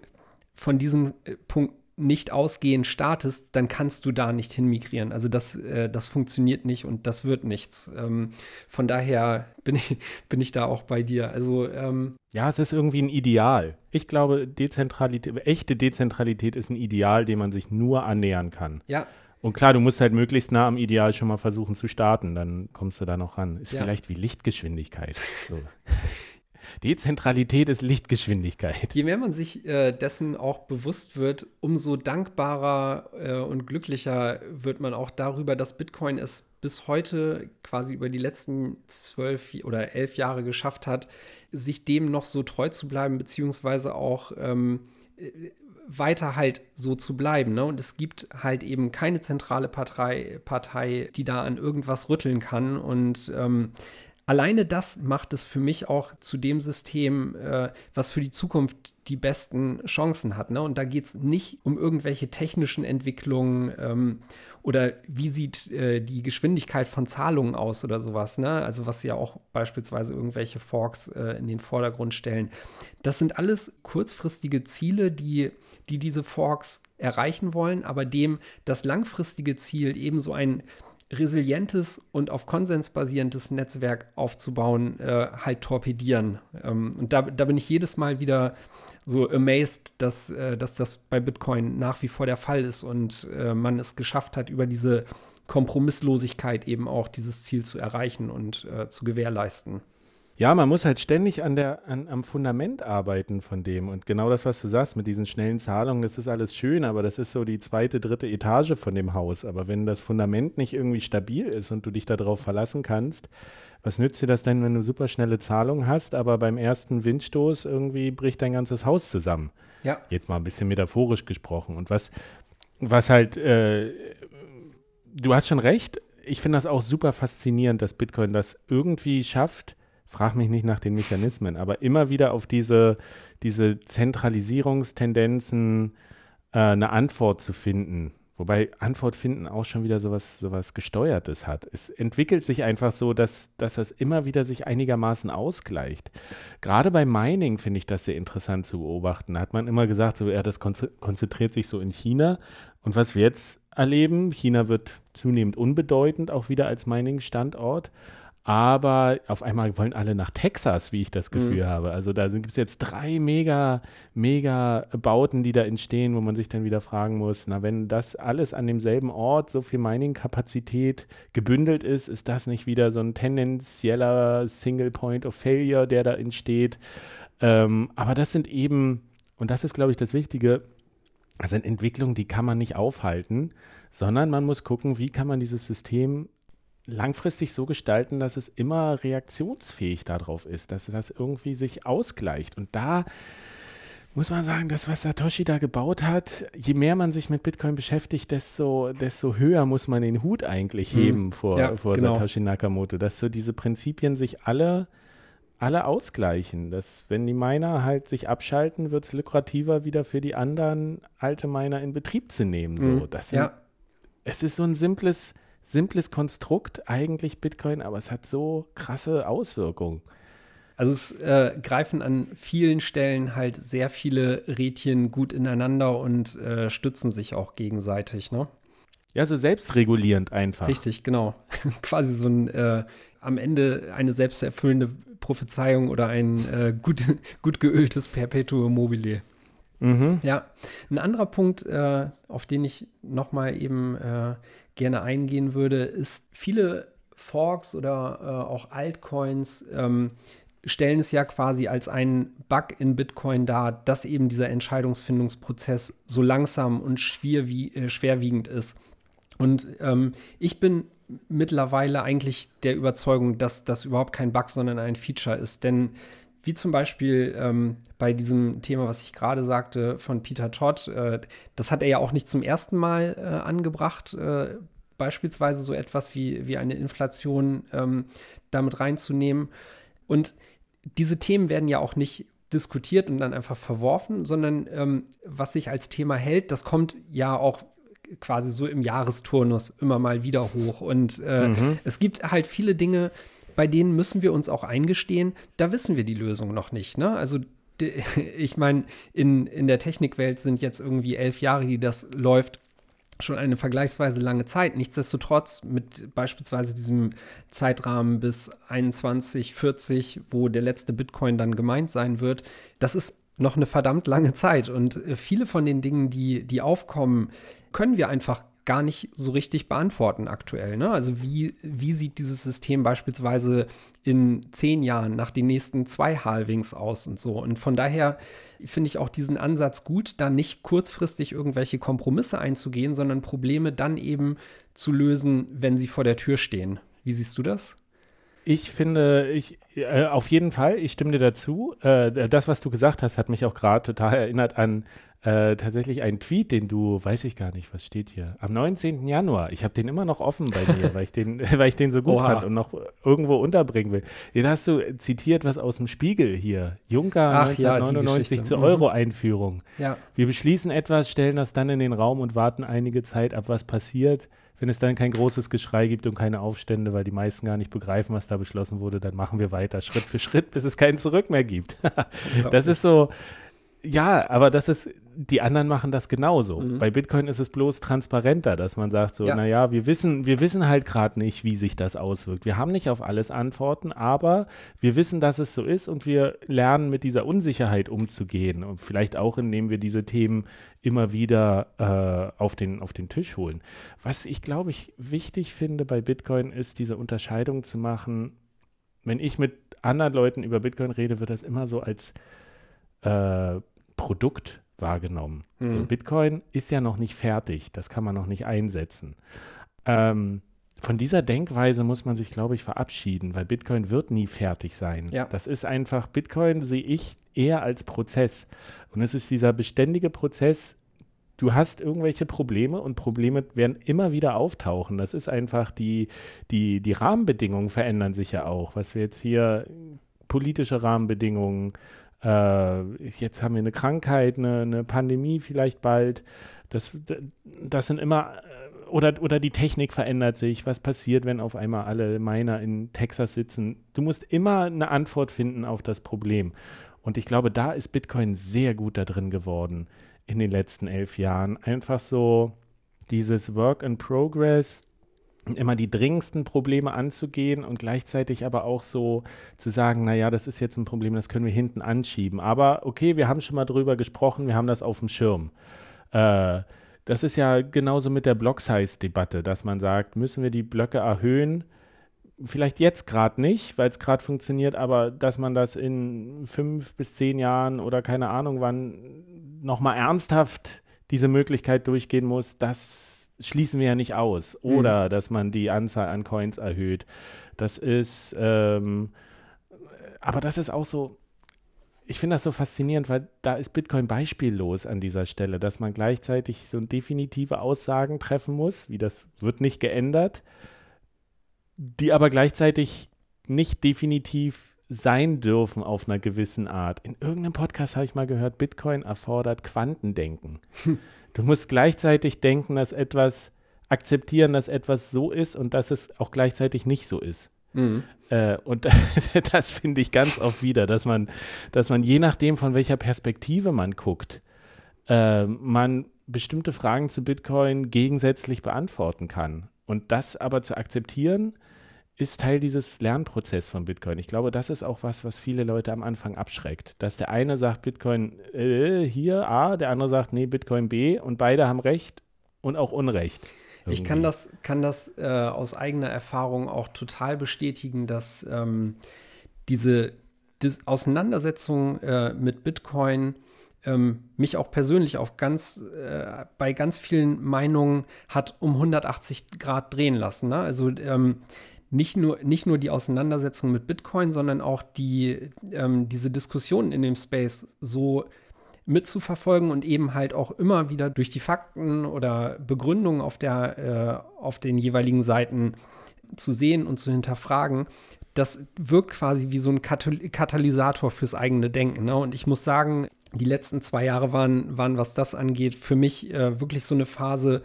[SPEAKER 1] von diesem äh, Punkt nicht ausgehend startest, dann kannst du da nicht hinmigrieren. Also das, äh, das funktioniert nicht und das wird nichts. Ähm, von daher bin ich, bin ich da auch bei dir. Also ähm,
[SPEAKER 2] ja, es ist irgendwie ein Ideal. Ich glaube, Dezentralität, echte Dezentralität ist ein Ideal, dem man sich nur annähern kann.
[SPEAKER 1] Ja.
[SPEAKER 2] Und klar, du musst halt möglichst nah am Ideal schon mal versuchen zu starten, dann kommst du da noch ran. Ist ja. vielleicht wie Lichtgeschwindigkeit. So. Dezentralität ist Lichtgeschwindigkeit.
[SPEAKER 1] Je mehr man sich äh, dessen auch bewusst wird, umso dankbarer äh, und glücklicher wird man auch darüber, dass Bitcoin es bis heute quasi über die letzten zwölf oder elf Jahre geschafft hat, sich dem noch so treu zu bleiben, beziehungsweise auch ähm, weiter halt so zu bleiben. Ne? Und es gibt halt eben keine zentrale Partei, Partei, die da an irgendwas rütteln kann. Und ähm, alleine das macht es für mich auch zu dem System, äh, was für die Zukunft die besten Chancen hat. Ne? Und da geht es nicht um irgendwelche technischen Entwicklungen ähm, oder wie sieht äh, die Geschwindigkeit von Zahlungen aus oder sowas. Ne? Also was ja auch beispielsweise irgendwelche Forks äh, in den Vordergrund stellen. Das sind alles kurzfristige Ziele, die, die diese Forks erreichen wollen, aber dem das langfristige Ziel ebenso ein resilientes und auf Konsens basierendes Netzwerk aufzubauen, äh, halt torpedieren. Ähm, und da, da bin ich jedes Mal wieder so amazed, dass, äh, dass das bei Bitcoin nach wie vor der Fall ist und äh, man es geschafft hat, über diese Kompromisslosigkeit eben auch dieses Ziel zu erreichen und äh, zu gewährleisten.
[SPEAKER 2] Ja, man muss halt ständig an der, an, am Fundament arbeiten von dem. Und genau das, was du sagst, mit diesen schnellen Zahlungen, das ist alles schön, aber das ist so die zweite, dritte Etage von dem Haus. Aber wenn das Fundament nicht irgendwie stabil ist und du dich darauf verlassen kannst, was nützt dir das denn, wenn du super schnelle Zahlungen hast, aber beim ersten Windstoß irgendwie bricht dein ganzes Haus zusammen?
[SPEAKER 1] Ja.
[SPEAKER 2] Jetzt mal ein bisschen metaphorisch gesprochen. Und was, was halt, äh, du hast schon recht, ich finde das auch super faszinierend, dass Bitcoin das irgendwie schafft, frag mich nicht nach den Mechanismen, aber immer wieder auf diese, diese Zentralisierungstendenzen äh, eine Antwort zu finden. Wobei Antwort finden auch schon wieder sowas, sowas Gesteuertes hat. Es entwickelt sich einfach so, dass, dass das immer wieder sich einigermaßen ausgleicht. Gerade bei Mining finde ich das sehr interessant zu beobachten. Da hat man immer gesagt, so, ja, das konzentriert sich so in China. Und was wir jetzt erleben, China wird zunehmend unbedeutend, auch wieder als Mining-Standort. Aber auf einmal wollen alle nach Texas, wie ich das Gefühl mhm. habe. Also da gibt es jetzt drei mega, mega Bauten, die da entstehen, wo man sich dann wieder fragen muss, na, wenn das alles an demselben Ort so viel Mining-Kapazität gebündelt ist, ist das nicht wieder so ein tendenzieller Single Point of Failure, der da entsteht? Ähm, aber das sind eben, und das ist, glaube ich, das Wichtige, das sind Entwicklungen, die kann man nicht aufhalten, sondern man muss gucken, wie kann man dieses System langfristig so gestalten, dass es immer reaktionsfähig darauf ist, dass das irgendwie sich ausgleicht. Und da muss man sagen, das, was Satoshi da gebaut hat, je mehr man sich mit Bitcoin beschäftigt, desto, desto höher muss man den Hut eigentlich hm. heben hm. vor, ja, vor genau. Satoshi Nakamoto, dass so diese Prinzipien sich alle, alle ausgleichen. Dass, wenn die Miner halt sich abschalten, wird es lukrativer wieder für die anderen, alte Miner in Betrieb zu nehmen. So, hm. das sind, ja. Es ist so ein simples simples Konstrukt eigentlich Bitcoin, aber es hat so krasse Auswirkungen.
[SPEAKER 1] Also es äh, greifen an vielen Stellen halt sehr viele Rädchen gut ineinander und äh, stützen sich auch gegenseitig, ne?
[SPEAKER 2] Ja, so selbstregulierend einfach.
[SPEAKER 1] Richtig, genau. Quasi so ein äh, am Ende eine selbsterfüllende Prophezeiung oder ein äh, gut, gut geöltes Perpetuum mobile. Mhm. Ja, ein anderer Punkt, äh, auf den ich noch mal eben äh, gerne eingehen würde, ist viele Forks oder äh, auch Altcoins ähm, stellen es ja quasi als einen Bug in Bitcoin dar, dass eben dieser Entscheidungsfindungsprozess so langsam und schwerwie äh, schwerwiegend ist. Und ähm, ich bin mittlerweile eigentlich der Überzeugung, dass das überhaupt kein Bug, sondern ein Feature ist. Denn wie zum Beispiel ähm, bei diesem Thema, was ich gerade sagte, von Peter Todd, äh, das hat er ja auch nicht zum ersten Mal äh, angebracht, äh, beispielsweise so etwas wie, wie eine Inflation ähm, damit reinzunehmen. Und diese Themen werden ja auch nicht diskutiert und dann einfach verworfen, sondern ähm, was sich als Thema hält, das kommt ja auch quasi so im Jahresturnus immer mal wieder hoch. Und äh, mhm. es gibt halt viele Dinge, bei denen müssen wir uns auch eingestehen, da wissen wir die Lösung noch nicht. Ne? Also ich meine, in, in der Technikwelt sind jetzt irgendwie elf Jahre, die das läuft, schon eine vergleichsweise lange Zeit. Nichtsdestotrotz mit beispielsweise diesem Zeitrahmen bis 2140, wo der letzte Bitcoin dann gemeint sein wird, das ist noch eine verdammt lange Zeit. Und äh, viele von den Dingen, die, die aufkommen, können wir einfach gar nicht so richtig beantworten aktuell. Ne? Also wie, wie sieht dieses System beispielsweise in zehn Jahren nach den nächsten zwei Halvings aus und so. Und von daher finde ich auch diesen Ansatz gut, da nicht kurzfristig irgendwelche Kompromisse einzugehen, sondern Probleme dann eben zu lösen, wenn sie vor der Tür stehen. Wie siehst du das?
[SPEAKER 2] Ich finde, ich, Äh, auf jeden Fall, ich stimme dir dazu. Äh, das, was du gesagt hast, hat mich auch gerade total erinnert an äh, tatsächlich einen Tweet, den du, weiß ich gar nicht, was steht hier, am 19. Januar. Ich habe den immer noch offen bei mir, weil, ich den, weil ich den so gut Oha. fand und noch irgendwo unterbringen will. Den hast du zitiert, was aus dem Spiegel hier. Juncker Ach, 1999 ja, zur mhm. Euro-Einführung. Ja. Wir beschließen etwas, stellen das dann in den Raum und warten einige Zeit ab, was passiert. Wenn es dann kein großes Geschrei gibt und keine Aufstände, weil die meisten gar nicht begreifen, was da beschlossen wurde, dann machen wir weiter, Schritt für Schritt, bis es kein Zurück mehr gibt. das ist so, ja, aber das ist, die anderen machen das genauso. Mhm. Bei Bitcoin ist es bloß transparenter, dass man sagt so, ja. naja, wir wissen, wir wissen halt gerade nicht, wie sich das auswirkt. Wir haben nicht auf alles Antworten, aber wir wissen, dass es so ist und wir lernen mit dieser Unsicherheit umzugehen und vielleicht auch, indem wir diese Themen immer wieder äh, auf, den, auf den Tisch holen. Was ich, glaube ich, wichtig finde bei Bitcoin ist, diese Unterscheidung zu machen, wenn ich mit anderen Leuten über Bitcoin rede, wird das immer so als äh, Produkt wahrgenommen. Mhm. So, Bitcoin ist ja noch nicht fertig, das kann man noch nicht einsetzen. Ähm, von dieser Denkweise muss man sich, glaube ich, verabschieden, weil Bitcoin wird nie fertig sein. Ja. Das ist einfach, Bitcoin sehe ich eher als Prozess. Und es ist dieser beständige Prozess, du hast irgendwelche Probleme und Probleme werden immer wieder auftauchen. Das ist einfach die, die, die Rahmenbedingungen verändern sich ja auch. Was wir jetzt hier, politische Rahmenbedingungen, äh, jetzt haben wir eine Krankheit, eine, eine Pandemie vielleicht bald. Das, das sind immer, äh, oder, oder die Technik verändert sich. Was passiert, wenn auf einmal alle Miner in Texas sitzen? Du musst immer eine Antwort finden auf das Problem. Und ich glaube, da ist Bitcoin sehr gut da drin geworden in den letzten elf Jahren. Einfach so dieses Work in Progress, immer die dringendsten Probleme anzugehen und gleichzeitig aber auch so zu sagen, naja, das ist jetzt ein Problem, das können wir hinten anschieben. Aber okay, wir haben schon mal drüber gesprochen, wir haben das auf dem Schirm. Äh, das ist ja genauso mit der Block-Size-Debatte, dass man sagt, müssen wir die Blöcke erhöhen? Vielleicht jetzt gerade nicht, weil es gerade funktioniert, aber dass man das in fünf bis zehn Jahren oder keine Ahnung wann nochmal ernsthaft diese Möglichkeit durchgehen muss, das schließen wir ja nicht aus. Oder mhm. dass man die Anzahl an Coins erhöht. Das ist, ähm, aber das ist auch so, ich finde das so faszinierend, weil da ist Bitcoin beispiellos an dieser Stelle, dass man gleichzeitig so definitive Aussagen treffen muss, wie das wird nicht geändert, die aber gleichzeitig nicht definitiv sein dürfen auf einer gewissen Art. In irgendeinem Podcast habe ich mal gehört, Bitcoin erfordert Quantendenken. Du musst gleichzeitig denken, dass etwas, akzeptieren, dass etwas so ist und dass es auch gleichzeitig nicht so ist. Mhm. Äh, und das finde ich ganz oft wieder, dass man, dass man je nachdem, von welcher Perspektive man guckt, äh, man bestimmte Fragen zu Bitcoin gegensätzlich beantworten kann. Und das aber zu akzeptieren, ist Teil dieses Lernprozesses von Bitcoin. Ich glaube, das ist auch was, was viele Leute am Anfang abschreckt. Dass der eine sagt Bitcoin äh, hier A, der andere sagt nee, Bitcoin B und beide haben Recht und auch Unrecht.
[SPEAKER 1] Irgendwie. Ich kann das, kann das äh, aus eigener Erfahrung auch total bestätigen, dass ähm, diese Auseinandersetzung äh, mit Bitcoin ähm, mich auch persönlich auf ganz, äh, bei ganz vielen Meinungen hat um 180 Grad drehen lassen. Ne? Also ähm, nicht nur, nicht nur die Auseinandersetzung mit Bitcoin, sondern auch die, ähm, diese Diskussionen in dem Space so mitzuverfolgen und eben halt auch immer wieder durch die Fakten oder Begründungen auf, der, äh, auf den jeweiligen Seiten zu sehen und zu hinterfragen, das wirkt quasi wie so ein Katalysator fürs eigene Denken. Ne? Und ich muss sagen, die letzten zwei Jahre waren, waren was das angeht, für mich äh, wirklich so eine Phase,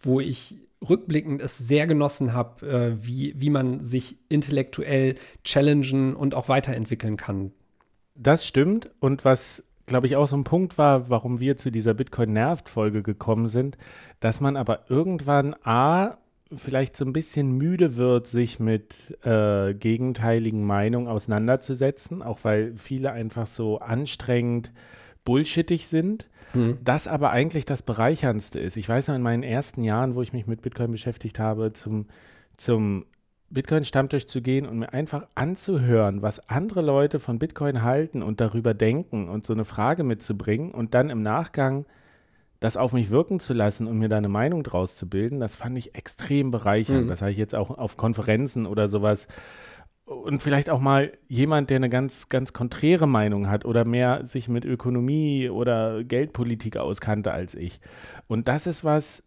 [SPEAKER 1] wo ich rückblickend es sehr genossen habe, äh, wie, wie man sich intellektuell challengen und auch weiterentwickeln kann.
[SPEAKER 2] Das stimmt. Und was, glaube ich, auch so ein Punkt war, warum wir zu dieser Bitcoin-Nervt-Folge gekommen sind, dass man aber irgendwann A, vielleicht so ein bisschen müde wird, sich mit äh, gegenteiligen Meinungen auseinanderzusetzen, auch weil viele einfach so anstrengend bullshittig sind. Mhm. Das aber eigentlich das Bereicherndste ist. Ich weiß noch in meinen ersten Jahren, wo ich mich mit Bitcoin beschäftigt habe, zum, zum Bitcoin-Stammtisch zu gehen und mir einfach anzuhören, was andere Leute von Bitcoin halten und darüber denken und so eine Frage mitzubringen und dann im Nachgang das auf mich wirken zu lassen und mir da eine Meinung draus zu bilden, das fand ich extrem bereichernd. Mhm. Das habe ich jetzt auch auf Konferenzen oder sowas und vielleicht auch mal jemand, der eine ganz, ganz konträre Meinung hat oder mehr sich mit Ökonomie oder Geldpolitik auskannte als ich. Und das ist was,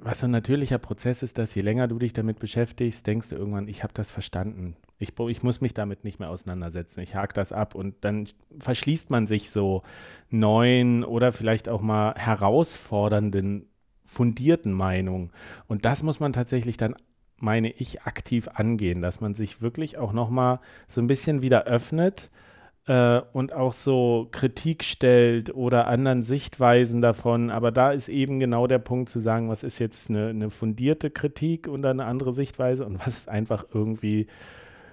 [SPEAKER 2] was so ein natürlicher Prozess ist, dass je länger du dich damit beschäftigst, denkst du irgendwann, ich habe das verstanden. Ich, ich muss mich damit nicht mehr auseinandersetzen. Ich hake das ab und dann verschließt man sich so neuen oder vielleicht auch mal herausfordernden, fundierten Meinungen. Und das muss man tatsächlich dann meine ich, aktiv angehen, dass man sich wirklich auch nochmal so ein bisschen wieder öffnet äh, und auch so Kritik stellt oder anderen Sichtweisen davon. Aber da ist eben genau der Punkt zu sagen, was ist jetzt eine, eine fundierte Kritik und eine andere Sichtweise und was ist einfach irgendwie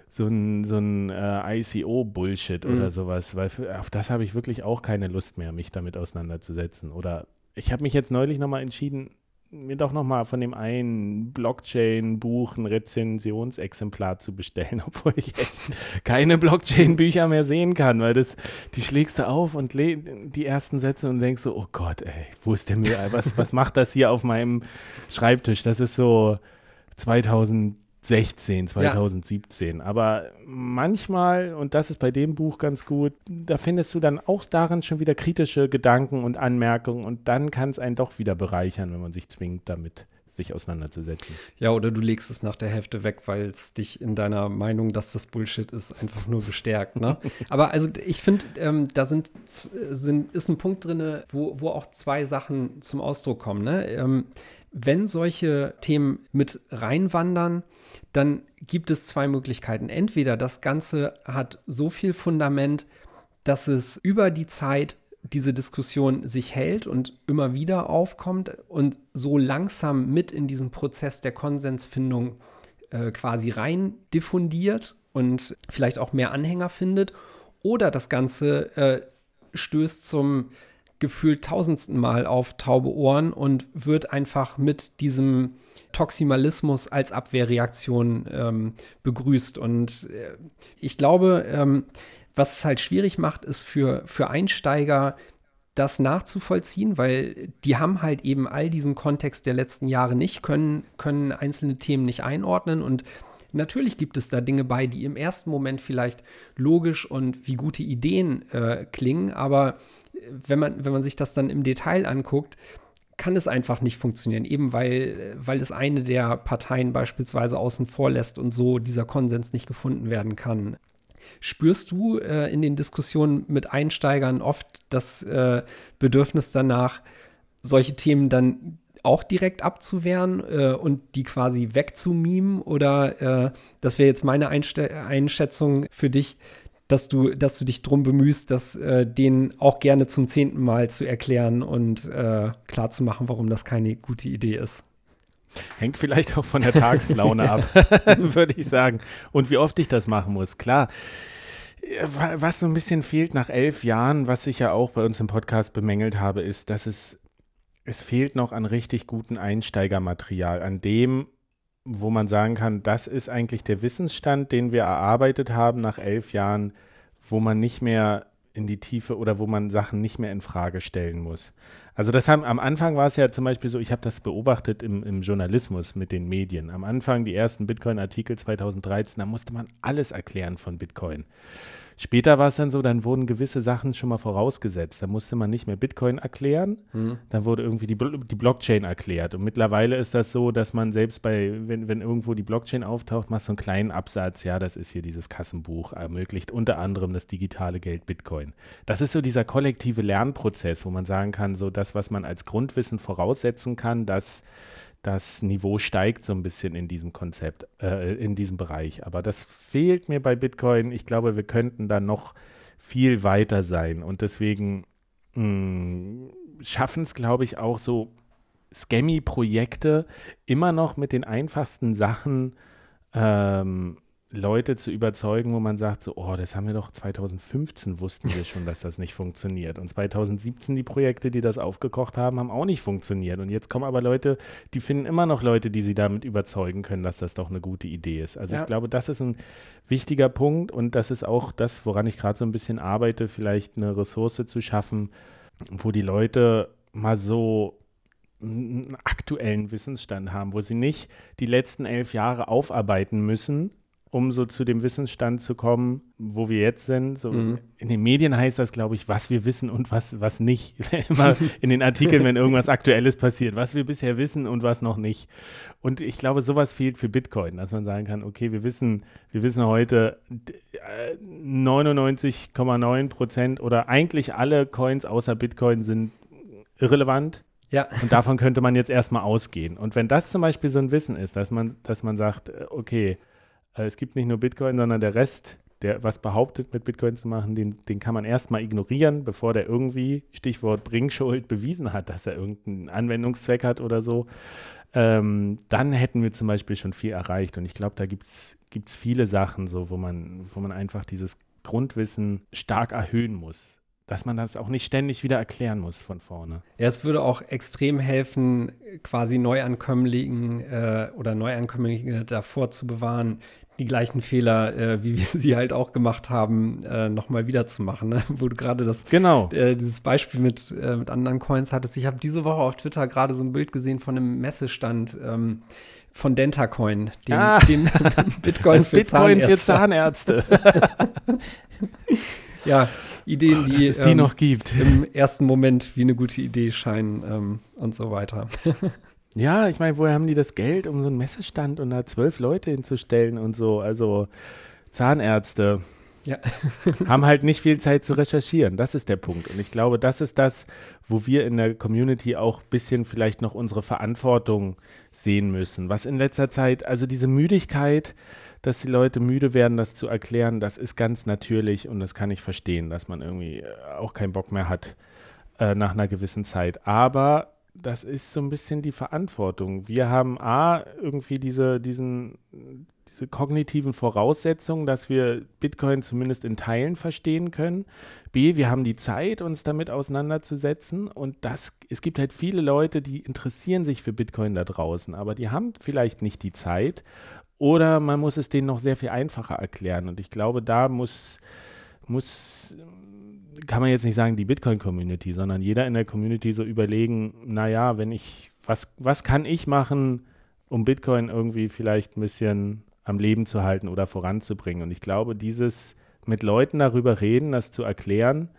[SPEAKER 2] so ein, so ein äh, ICO-Bullshit mhm. oder sowas, weil für, auf das habe ich wirklich auch keine Lust mehr, mich damit auseinanderzusetzen. Oder ich habe mich jetzt neulich nochmal entschieden, mir doch nochmal von dem einen Blockchain-Buch ein Rezensionsexemplar zu bestellen, obwohl ich echt keine Blockchain-Bücher mehr sehen kann, weil das, die schlägst du auf und die ersten Sätze und denkst so, oh Gott, ey, wo ist der Müll? Was, was macht das hier auf meinem Schreibtisch? Das ist so 2000 16, 2017. Ja. Aber manchmal, und das ist bei dem Buch ganz gut, da findest du dann auch darin schon wieder kritische Gedanken und Anmerkungen und dann kann es einen doch wieder bereichern, wenn man sich zwingt, damit sich auseinanderzusetzen.
[SPEAKER 1] Ja, oder du legst es nach der Hälfte weg, weil es dich in deiner Meinung, dass das Bullshit ist, einfach nur bestärkt. Ne? Aber also ich finde, ähm, da sind, sind, ist ein Punkt drin, wo, wo auch zwei Sachen zum Ausdruck kommen. Ne? Ähm, wenn solche Themen mit reinwandern, dann gibt es zwei Möglichkeiten. Entweder das Ganze hat so viel Fundament, dass es über die Zeit diese Diskussion sich hält und immer wieder aufkommt und so langsam mit in diesen Prozess der Konsensfindung äh, quasi rein diffundiert und vielleicht auch mehr Anhänger findet. Oder das Ganze äh, stößt zum gefühlt tausendsten Mal auf taube Ohren und wird einfach mit diesem Toximalismus als Abwehrreaktion ähm, begrüßt. Und äh, ich glaube, ähm, was es halt schwierig macht, ist für, für Einsteiger das nachzuvollziehen, weil die haben halt eben all diesen Kontext der letzten Jahre nicht, können, können einzelne Themen nicht einordnen und Natürlich gibt es da Dinge bei, die im ersten Moment vielleicht logisch und wie gute Ideen äh, klingen, aber wenn man, wenn man sich das dann im Detail anguckt, kann es einfach nicht funktionieren, eben weil, weil es eine der Parteien beispielsweise außen vor lässt und so dieser Konsens nicht gefunden werden kann. Spürst du äh, in den Diskussionen mit Einsteigern oft das äh, Bedürfnis danach, solche Themen dann auch direkt abzuwehren äh, und die quasi wegzumimen? Oder äh, das wäre jetzt meine Einste Einschätzung für dich, dass du, dass du dich drum bemühst, das äh, denen auch gerne zum zehnten Mal zu erklären und äh, klar warum das keine gute Idee ist.
[SPEAKER 2] Hängt vielleicht auch von der Tagslaune ab, würde ich sagen. Und wie oft ich das machen muss. Klar, was so ein bisschen fehlt nach elf Jahren, was ich ja auch bei uns im Podcast bemängelt habe, ist, dass es, es fehlt noch an richtig guten Einsteigermaterial, an dem, wo man sagen kann, das ist eigentlich der Wissensstand, den wir erarbeitet haben nach elf Jahren, wo man nicht mehr in die Tiefe oder wo man Sachen nicht mehr in Frage stellen muss. Also das haben, am Anfang war es ja zum Beispiel so, ich habe das beobachtet im, im, Journalismus mit den Medien. Am Anfang die ersten Bitcoin-Artikel 2013, da musste man alles erklären von Bitcoin. Später war es dann so, dann wurden gewisse Sachen schon mal vorausgesetzt. Da musste man nicht mehr Bitcoin erklären, mhm. dann wurde irgendwie die, die Blockchain erklärt. Und mittlerweile ist das so, dass man selbst bei, wenn, wenn irgendwo die Blockchain auftaucht, machst du einen kleinen Absatz, ja, das ist hier dieses Kassenbuch, ermöglicht unter anderem das digitale Geld Bitcoin. Das ist so dieser kollektive Lernprozess, wo man sagen kann, so das, was man als Grundwissen voraussetzen kann, dass das Niveau steigt so ein bisschen in diesem Konzept, äh, in diesem Bereich. Aber das fehlt mir bei Bitcoin. Ich glaube, wir könnten da noch viel weiter sein. Und deswegen hm, schaffen es, glaube ich, auch so Scammy-Projekte immer noch mit den einfachsten Sachen ähm, Leute zu überzeugen, wo man sagt, so, oh, das haben wir doch 2015 wussten wir schon, dass das nicht funktioniert. Und 2017 die Projekte, die das aufgekocht haben, haben auch nicht funktioniert. Und jetzt kommen aber Leute, die finden immer noch Leute, die sie damit überzeugen können, dass das doch eine gute Idee ist. Also ja. ich glaube, das ist ein wichtiger Punkt und das ist auch das, woran ich gerade so ein bisschen arbeite, vielleicht eine Ressource zu schaffen, wo die Leute mal so einen aktuellen Wissensstand haben, wo sie nicht die letzten elf Jahre aufarbeiten müssen, um so zu dem Wissensstand zu kommen, wo wir jetzt sind. So mhm. In den Medien heißt das, glaube ich, was wir wissen und was, was nicht. Immer in den Artikeln, wenn irgendwas Aktuelles passiert, was wir bisher wissen und was noch nicht. Und ich glaube, sowas fehlt für Bitcoin, dass man sagen kann, okay, wir wissen, wir wissen heute 99,9 Prozent oder eigentlich alle Coins außer Bitcoin sind irrelevant. Ja. Und davon könnte man jetzt erstmal ausgehen. Und wenn das zum Beispiel so ein Wissen ist, dass man, dass man sagt, äh, okay, äh, es gibt nicht nur Bitcoin, sondern der Rest, der was behauptet, mit Bitcoin zu machen, den, den kann man erstmal ignorieren, bevor der irgendwie, Stichwort Bringschuld, bewiesen hat, dass er irgendeinen Anwendungszweck hat oder so. Ähm, dann hätten wir zum Beispiel schon viel erreicht. Und ich glaube, da gibt es viele Sachen, so, wo man, wo man einfach dieses Grundwissen stark erhöhen muss dass man das auch nicht ständig wieder erklären muss von vorne.
[SPEAKER 1] Ja, es würde auch extrem helfen, quasi Neuankömmlingen äh, oder Neuankömmlinge davor zu bewahren, die gleichen Fehler, äh, wie wir sie halt auch gemacht haben, äh, nochmal wieder zu machen. Ne? Wo du gerade das,
[SPEAKER 2] genau.
[SPEAKER 1] äh, dieses Beispiel mit, äh, mit anderen Coins hattest. Ich habe diese Woche auf Twitter gerade so ein Bild gesehen von einem Messestand ähm, von Dentacoin,
[SPEAKER 2] dem, ah, dem Bitcoin, für, Bitcoin Zahnärzte. für Zahnärzte.
[SPEAKER 1] ja, Ideen,
[SPEAKER 2] oh,
[SPEAKER 1] die,
[SPEAKER 2] es die ähm, noch gibt.
[SPEAKER 1] Im ersten Moment wie eine gute Idee scheinen ähm, und so weiter.
[SPEAKER 2] ja, ich meine, woher haben die das Geld, um so einen Messestand und da zwölf Leute hinzustellen und so? Also Zahnärzte. Ja. haben halt nicht viel Zeit zu recherchieren. Das ist der Punkt. Und ich glaube, das ist das, wo wir in der Community auch ein bisschen vielleicht noch unsere Verantwortung sehen müssen. Was in letzter Zeit, also diese Müdigkeit, dass die Leute müde werden, das zu erklären, das ist ganz natürlich und das kann ich verstehen, dass man irgendwie äh, auch keinen Bock mehr hat äh, nach einer gewissen Zeit. Aber das ist so ein bisschen die Verantwortung. Wir haben A, irgendwie diese, diesen, diese kognitiven Voraussetzungen, dass wir Bitcoin zumindest in Teilen verstehen können. B, wir haben die Zeit, uns damit auseinanderzusetzen. Und das, es gibt halt viele Leute, die interessieren sich für Bitcoin da draußen, aber die haben vielleicht nicht die Zeit oder man muss es denen noch sehr viel einfacher erklären. Und ich glaube, da muss, muss kann man jetzt nicht sagen, die Bitcoin-Community, sondern jeder in der Community so überlegen, naja, wenn ich, was, was kann ich machen, um Bitcoin irgendwie vielleicht ein bisschen am Leben zu halten oder voranzubringen. Und ich glaube, dieses mit Leuten darüber reden, das zu erklären,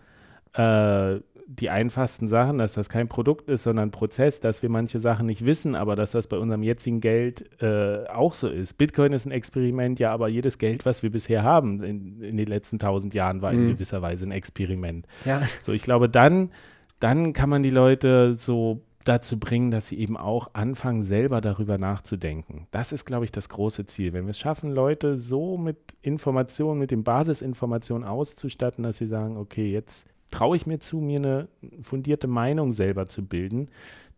[SPEAKER 2] äh, die einfachsten Sachen, dass das kein Produkt ist, sondern ein Prozess, dass wir manche Sachen nicht wissen, aber dass das bei unserem jetzigen Geld äh, auch so ist. Bitcoin ist ein Experiment, ja, aber jedes Geld, was wir bisher haben in, in den letzten tausend Jahren, war mhm. in gewisser Weise ein Experiment. Ja. So, ich glaube, dann, dann kann man die Leute so dazu bringen, dass sie eben auch anfangen, selber darüber nachzudenken. Das ist, glaube ich, das große Ziel. Wenn wir es schaffen, Leute so mit Informationen, mit den Basisinformationen auszustatten, dass sie sagen, okay, jetzt traue ich mir zu, mir eine fundierte Meinung selber zu bilden,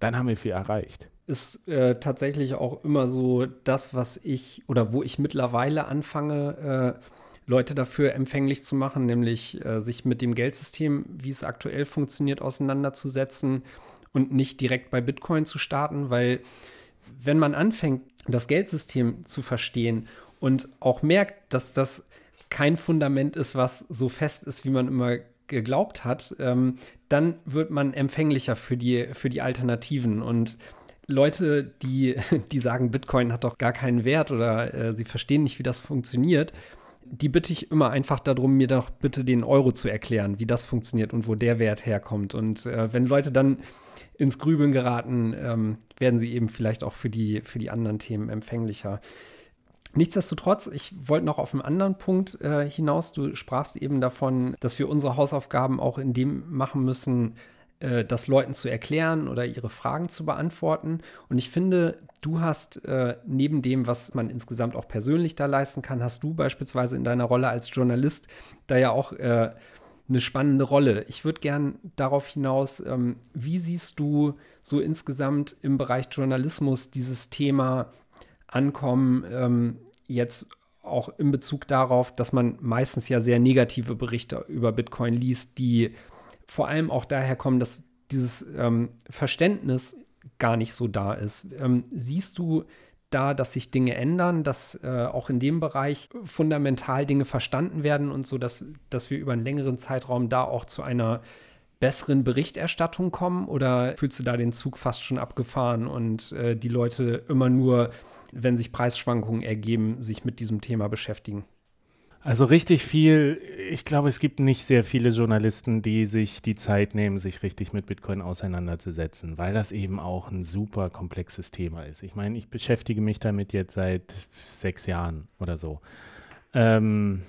[SPEAKER 2] dann haben wir viel erreicht.
[SPEAKER 1] Ist äh, tatsächlich auch immer so das, was ich oder wo ich mittlerweile anfange, äh, Leute dafür empfänglich zu machen, nämlich äh, sich mit dem Geldsystem, wie es aktuell funktioniert, auseinanderzusetzen und nicht direkt bei Bitcoin zu starten, weil wenn man anfängt, das Geldsystem zu verstehen und auch merkt, dass das kein Fundament ist, was so fest ist, wie man immer geglaubt hat, ähm, dann wird man empfänglicher für die, für die Alternativen. Und Leute, die, die sagen, Bitcoin hat doch gar keinen Wert oder äh, sie verstehen nicht, wie das funktioniert, die bitte ich immer einfach darum, mir doch bitte den Euro zu erklären, wie das funktioniert und wo der Wert herkommt. Und äh, wenn Leute dann ins Grübeln geraten, ähm, werden sie eben vielleicht auch für die, für die anderen Themen empfänglicher. Nichtsdestotrotz, ich wollte noch auf einen anderen Punkt äh, hinaus. Du sprachst eben davon, dass wir unsere Hausaufgaben auch in dem machen müssen, äh, das Leuten zu erklären oder ihre Fragen zu beantworten. Und ich finde, du hast äh, neben dem, was man insgesamt auch persönlich da leisten kann, hast du beispielsweise in deiner Rolle als Journalist da ja auch äh, eine spannende Rolle. Ich würde gern darauf hinaus, ähm, wie siehst du so insgesamt im Bereich Journalismus dieses Thema ankommen, ähm, jetzt auch in Bezug darauf, dass man meistens ja sehr negative Berichte über Bitcoin liest, die vor allem auch daher kommen, dass dieses ähm, Verständnis gar nicht so da ist. Ähm, siehst du da, dass sich Dinge ändern, dass äh, auch in dem Bereich fundamental Dinge verstanden werden und so, dass, dass wir über einen längeren Zeitraum da auch zu einer besseren Berichterstattung kommen oder fühlst du da den Zug fast schon abgefahren und äh, die Leute immer nur, wenn sich Preisschwankungen ergeben, sich mit diesem Thema beschäftigen?
[SPEAKER 2] Also richtig viel, ich glaube, es gibt nicht sehr viele Journalisten, die sich die Zeit nehmen, sich richtig mit Bitcoin auseinanderzusetzen, weil das eben auch ein super komplexes Thema ist. Ich meine, ich beschäftige mich damit jetzt seit sechs Jahren oder so. Ähm,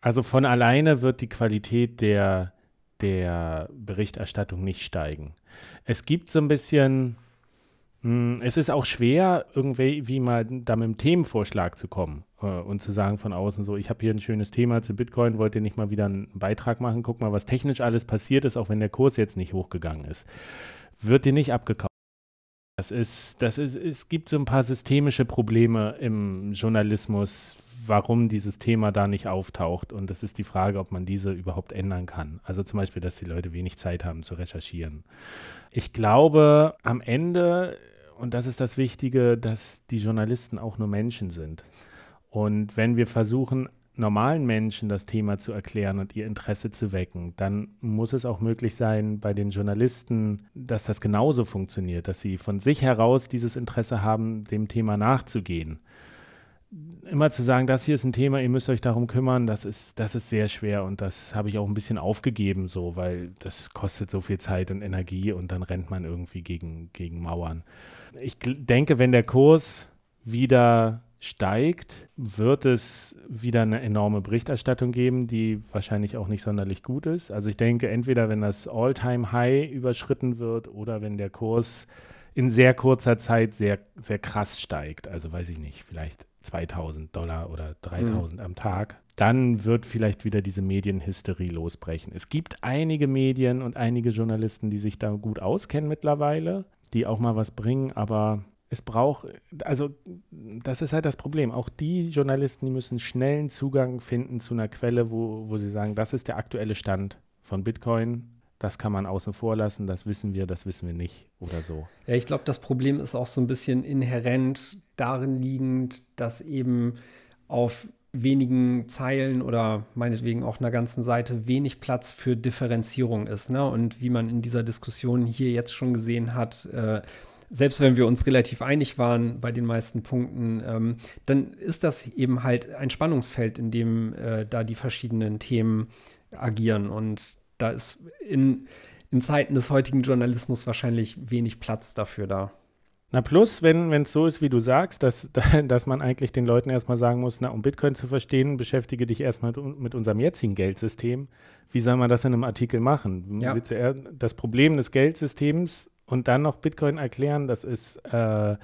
[SPEAKER 2] also von alleine wird die Qualität der, der Berichterstattung nicht steigen. Es gibt so ein bisschen, es ist auch schwer, irgendwie wie mal da mit einem Themenvorschlag zu kommen äh, und zu sagen von außen so, ich habe hier ein schönes Thema zu Bitcoin, wollt ihr nicht mal wieder einen Beitrag machen? Guck mal, was technisch alles passiert ist, auch wenn der Kurs jetzt nicht hochgegangen ist. Wird dir nicht abgekauft. Das ist, das ist, es gibt so ein paar systemische Probleme im Journalismus, warum dieses Thema da nicht auftaucht. Und das ist die Frage, ob man diese überhaupt ändern kann. Also zum Beispiel, dass die Leute wenig Zeit haben zu recherchieren. Ich glaube, am Ende, und das ist das Wichtige, dass die Journalisten auch nur Menschen sind. Und wenn wir versuchen, normalen Menschen das Thema zu erklären und ihr Interesse zu wecken, dann muss es auch möglich sein bei den Journalisten, dass das genauso funktioniert, dass sie von sich heraus dieses Interesse haben, dem Thema nachzugehen immer zu sagen, das hier ist ein Thema, ihr müsst euch darum kümmern, das ist, das ist sehr schwer und das habe ich auch ein bisschen aufgegeben, so, weil das kostet so viel Zeit und Energie und dann rennt man irgendwie gegen, gegen Mauern. Ich denke, wenn der Kurs wieder steigt, wird es wieder eine enorme Berichterstattung geben, die wahrscheinlich auch nicht sonderlich gut ist. Also ich denke, entweder wenn das All-Time-High überschritten wird oder wenn der Kurs in sehr kurzer Zeit sehr, sehr krass steigt. Also weiß ich nicht, vielleicht 2000 Dollar oder 3000 mhm. am Tag, dann wird vielleicht wieder diese Medienhysterie losbrechen. Es gibt einige Medien und einige Journalisten, die sich da gut auskennen mittlerweile, die auch mal was bringen, aber es braucht, also das ist halt das Problem. Auch die Journalisten, die müssen schnellen Zugang finden zu einer Quelle, wo, wo sie sagen, das ist der aktuelle Stand von Bitcoin das kann man außen vor lassen, das wissen wir, das wissen wir nicht oder so.
[SPEAKER 1] Ja, ich glaube, das Problem ist auch so ein bisschen inhärent darin liegend, dass eben auf wenigen Zeilen oder meinetwegen auch einer ganzen Seite wenig Platz für Differenzierung ist. Ne? Und wie man in dieser Diskussion hier jetzt schon gesehen hat, äh, selbst wenn wir uns relativ einig waren bei den meisten Punkten, ähm, dann ist das eben halt ein Spannungsfeld, in dem äh, da die verschiedenen Themen agieren. Und da ist in, in Zeiten des heutigen Journalismus wahrscheinlich wenig Platz dafür da.
[SPEAKER 2] Na plus, wenn es so ist, wie du sagst, dass, dass man eigentlich den Leuten erstmal sagen muss, na, um Bitcoin zu verstehen, beschäftige dich erstmal mit unserem jetzigen Geldsystem. Wie soll man das in einem Artikel machen? Ja. Das Problem des Geldsystems und dann noch Bitcoin erklären, das ist, äh, äh,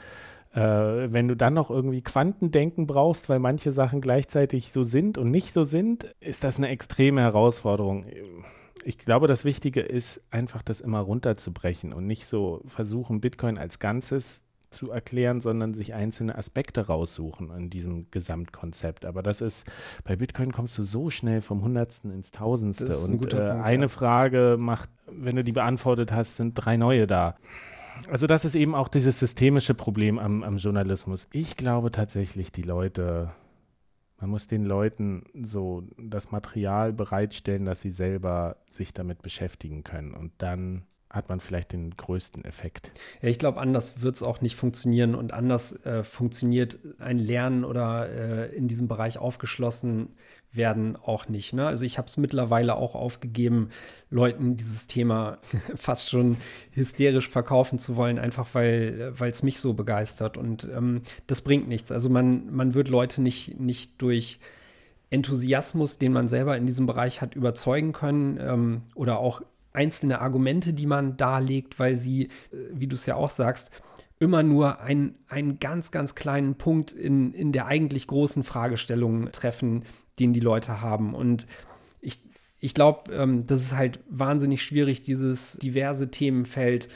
[SPEAKER 2] wenn du dann noch irgendwie Quantendenken brauchst, weil manche Sachen gleichzeitig so sind und nicht so sind, ist das eine extreme Herausforderung ich glaube, das Wichtige ist einfach, das immer runterzubrechen und nicht so versuchen, Bitcoin als Ganzes zu erklären, sondern sich einzelne Aspekte raussuchen in diesem Gesamtkonzept. Aber das ist, bei Bitcoin kommst du so schnell vom Hundertsten ins Tausendste. und ein äh, Punkt, eine ja. Frage macht, wenn du die beantwortet hast, sind drei neue da. Also das ist eben auch dieses systemische Problem am, am Journalismus. Ich glaube tatsächlich, die Leute man muss den Leuten so das Material bereitstellen, dass sie selber sich damit beschäftigen können. Und dann hat man vielleicht den größten Effekt.
[SPEAKER 1] Ja, ich glaube, anders wird es auch nicht funktionieren und anders äh, funktioniert ein Lernen oder äh, in diesem Bereich aufgeschlossen werden auch nicht. Ne? Also ich habe es mittlerweile auch aufgegeben, Leuten dieses Thema fast schon hysterisch verkaufen zu wollen, einfach weil es mich so begeistert. Und ähm, das bringt nichts. Also man, man wird Leute nicht, nicht durch Enthusiasmus, den man selber in diesem Bereich hat, überzeugen können ähm, oder auch einzelne Argumente, die man darlegt, weil sie, äh, wie du es ja auch sagst, immer nur ein, einen ganz, ganz kleinen Punkt in, in der eigentlich großen Fragestellung treffen, den die Leute haben. Und ich, ich glaube, ähm, das ist halt wahnsinnig schwierig, dieses diverse Themenfeld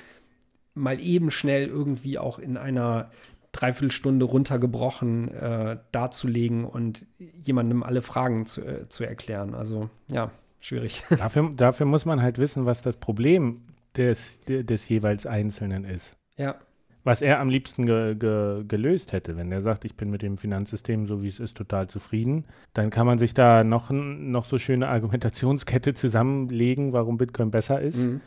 [SPEAKER 1] mal eben schnell irgendwie auch in einer Dreiviertelstunde runtergebrochen äh, darzulegen und jemandem alle Fragen zu, äh, zu erklären. Also ja schwierig.
[SPEAKER 2] Dafür, dafür muss man halt wissen, was das Problem des, des jeweils Einzelnen ist.
[SPEAKER 1] Ja.
[SPEAKER 2] was er am liebsten ge ge gelöst hätte. Wenn er sagt, ich bin mit dem Finanzsystem, so wie es ist, total zufrieden, dann kann man sich da noch, noch so schöne Argumentationskette zusammenlegen, warum Bitcoin besser ist. Mhm.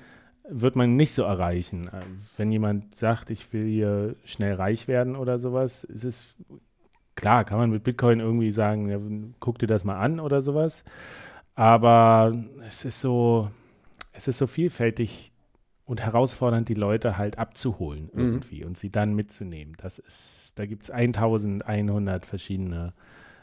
[SPEAKER 2] Wird man nicht so erreichen. Wenn jemand sagt, ich will hier schnell reich werden oder sowas, ist es klar, kann man mit Bitcoin irgendwie sagen, ja, guck dir das mal an oder sowas. Aber es ist so, es ist so vielfältig und herausfordernd, die Leute halt abzuholen mhm. irgendwie und sie dann mitzunehmen. Das ist, da gibt es 1100 verschiedene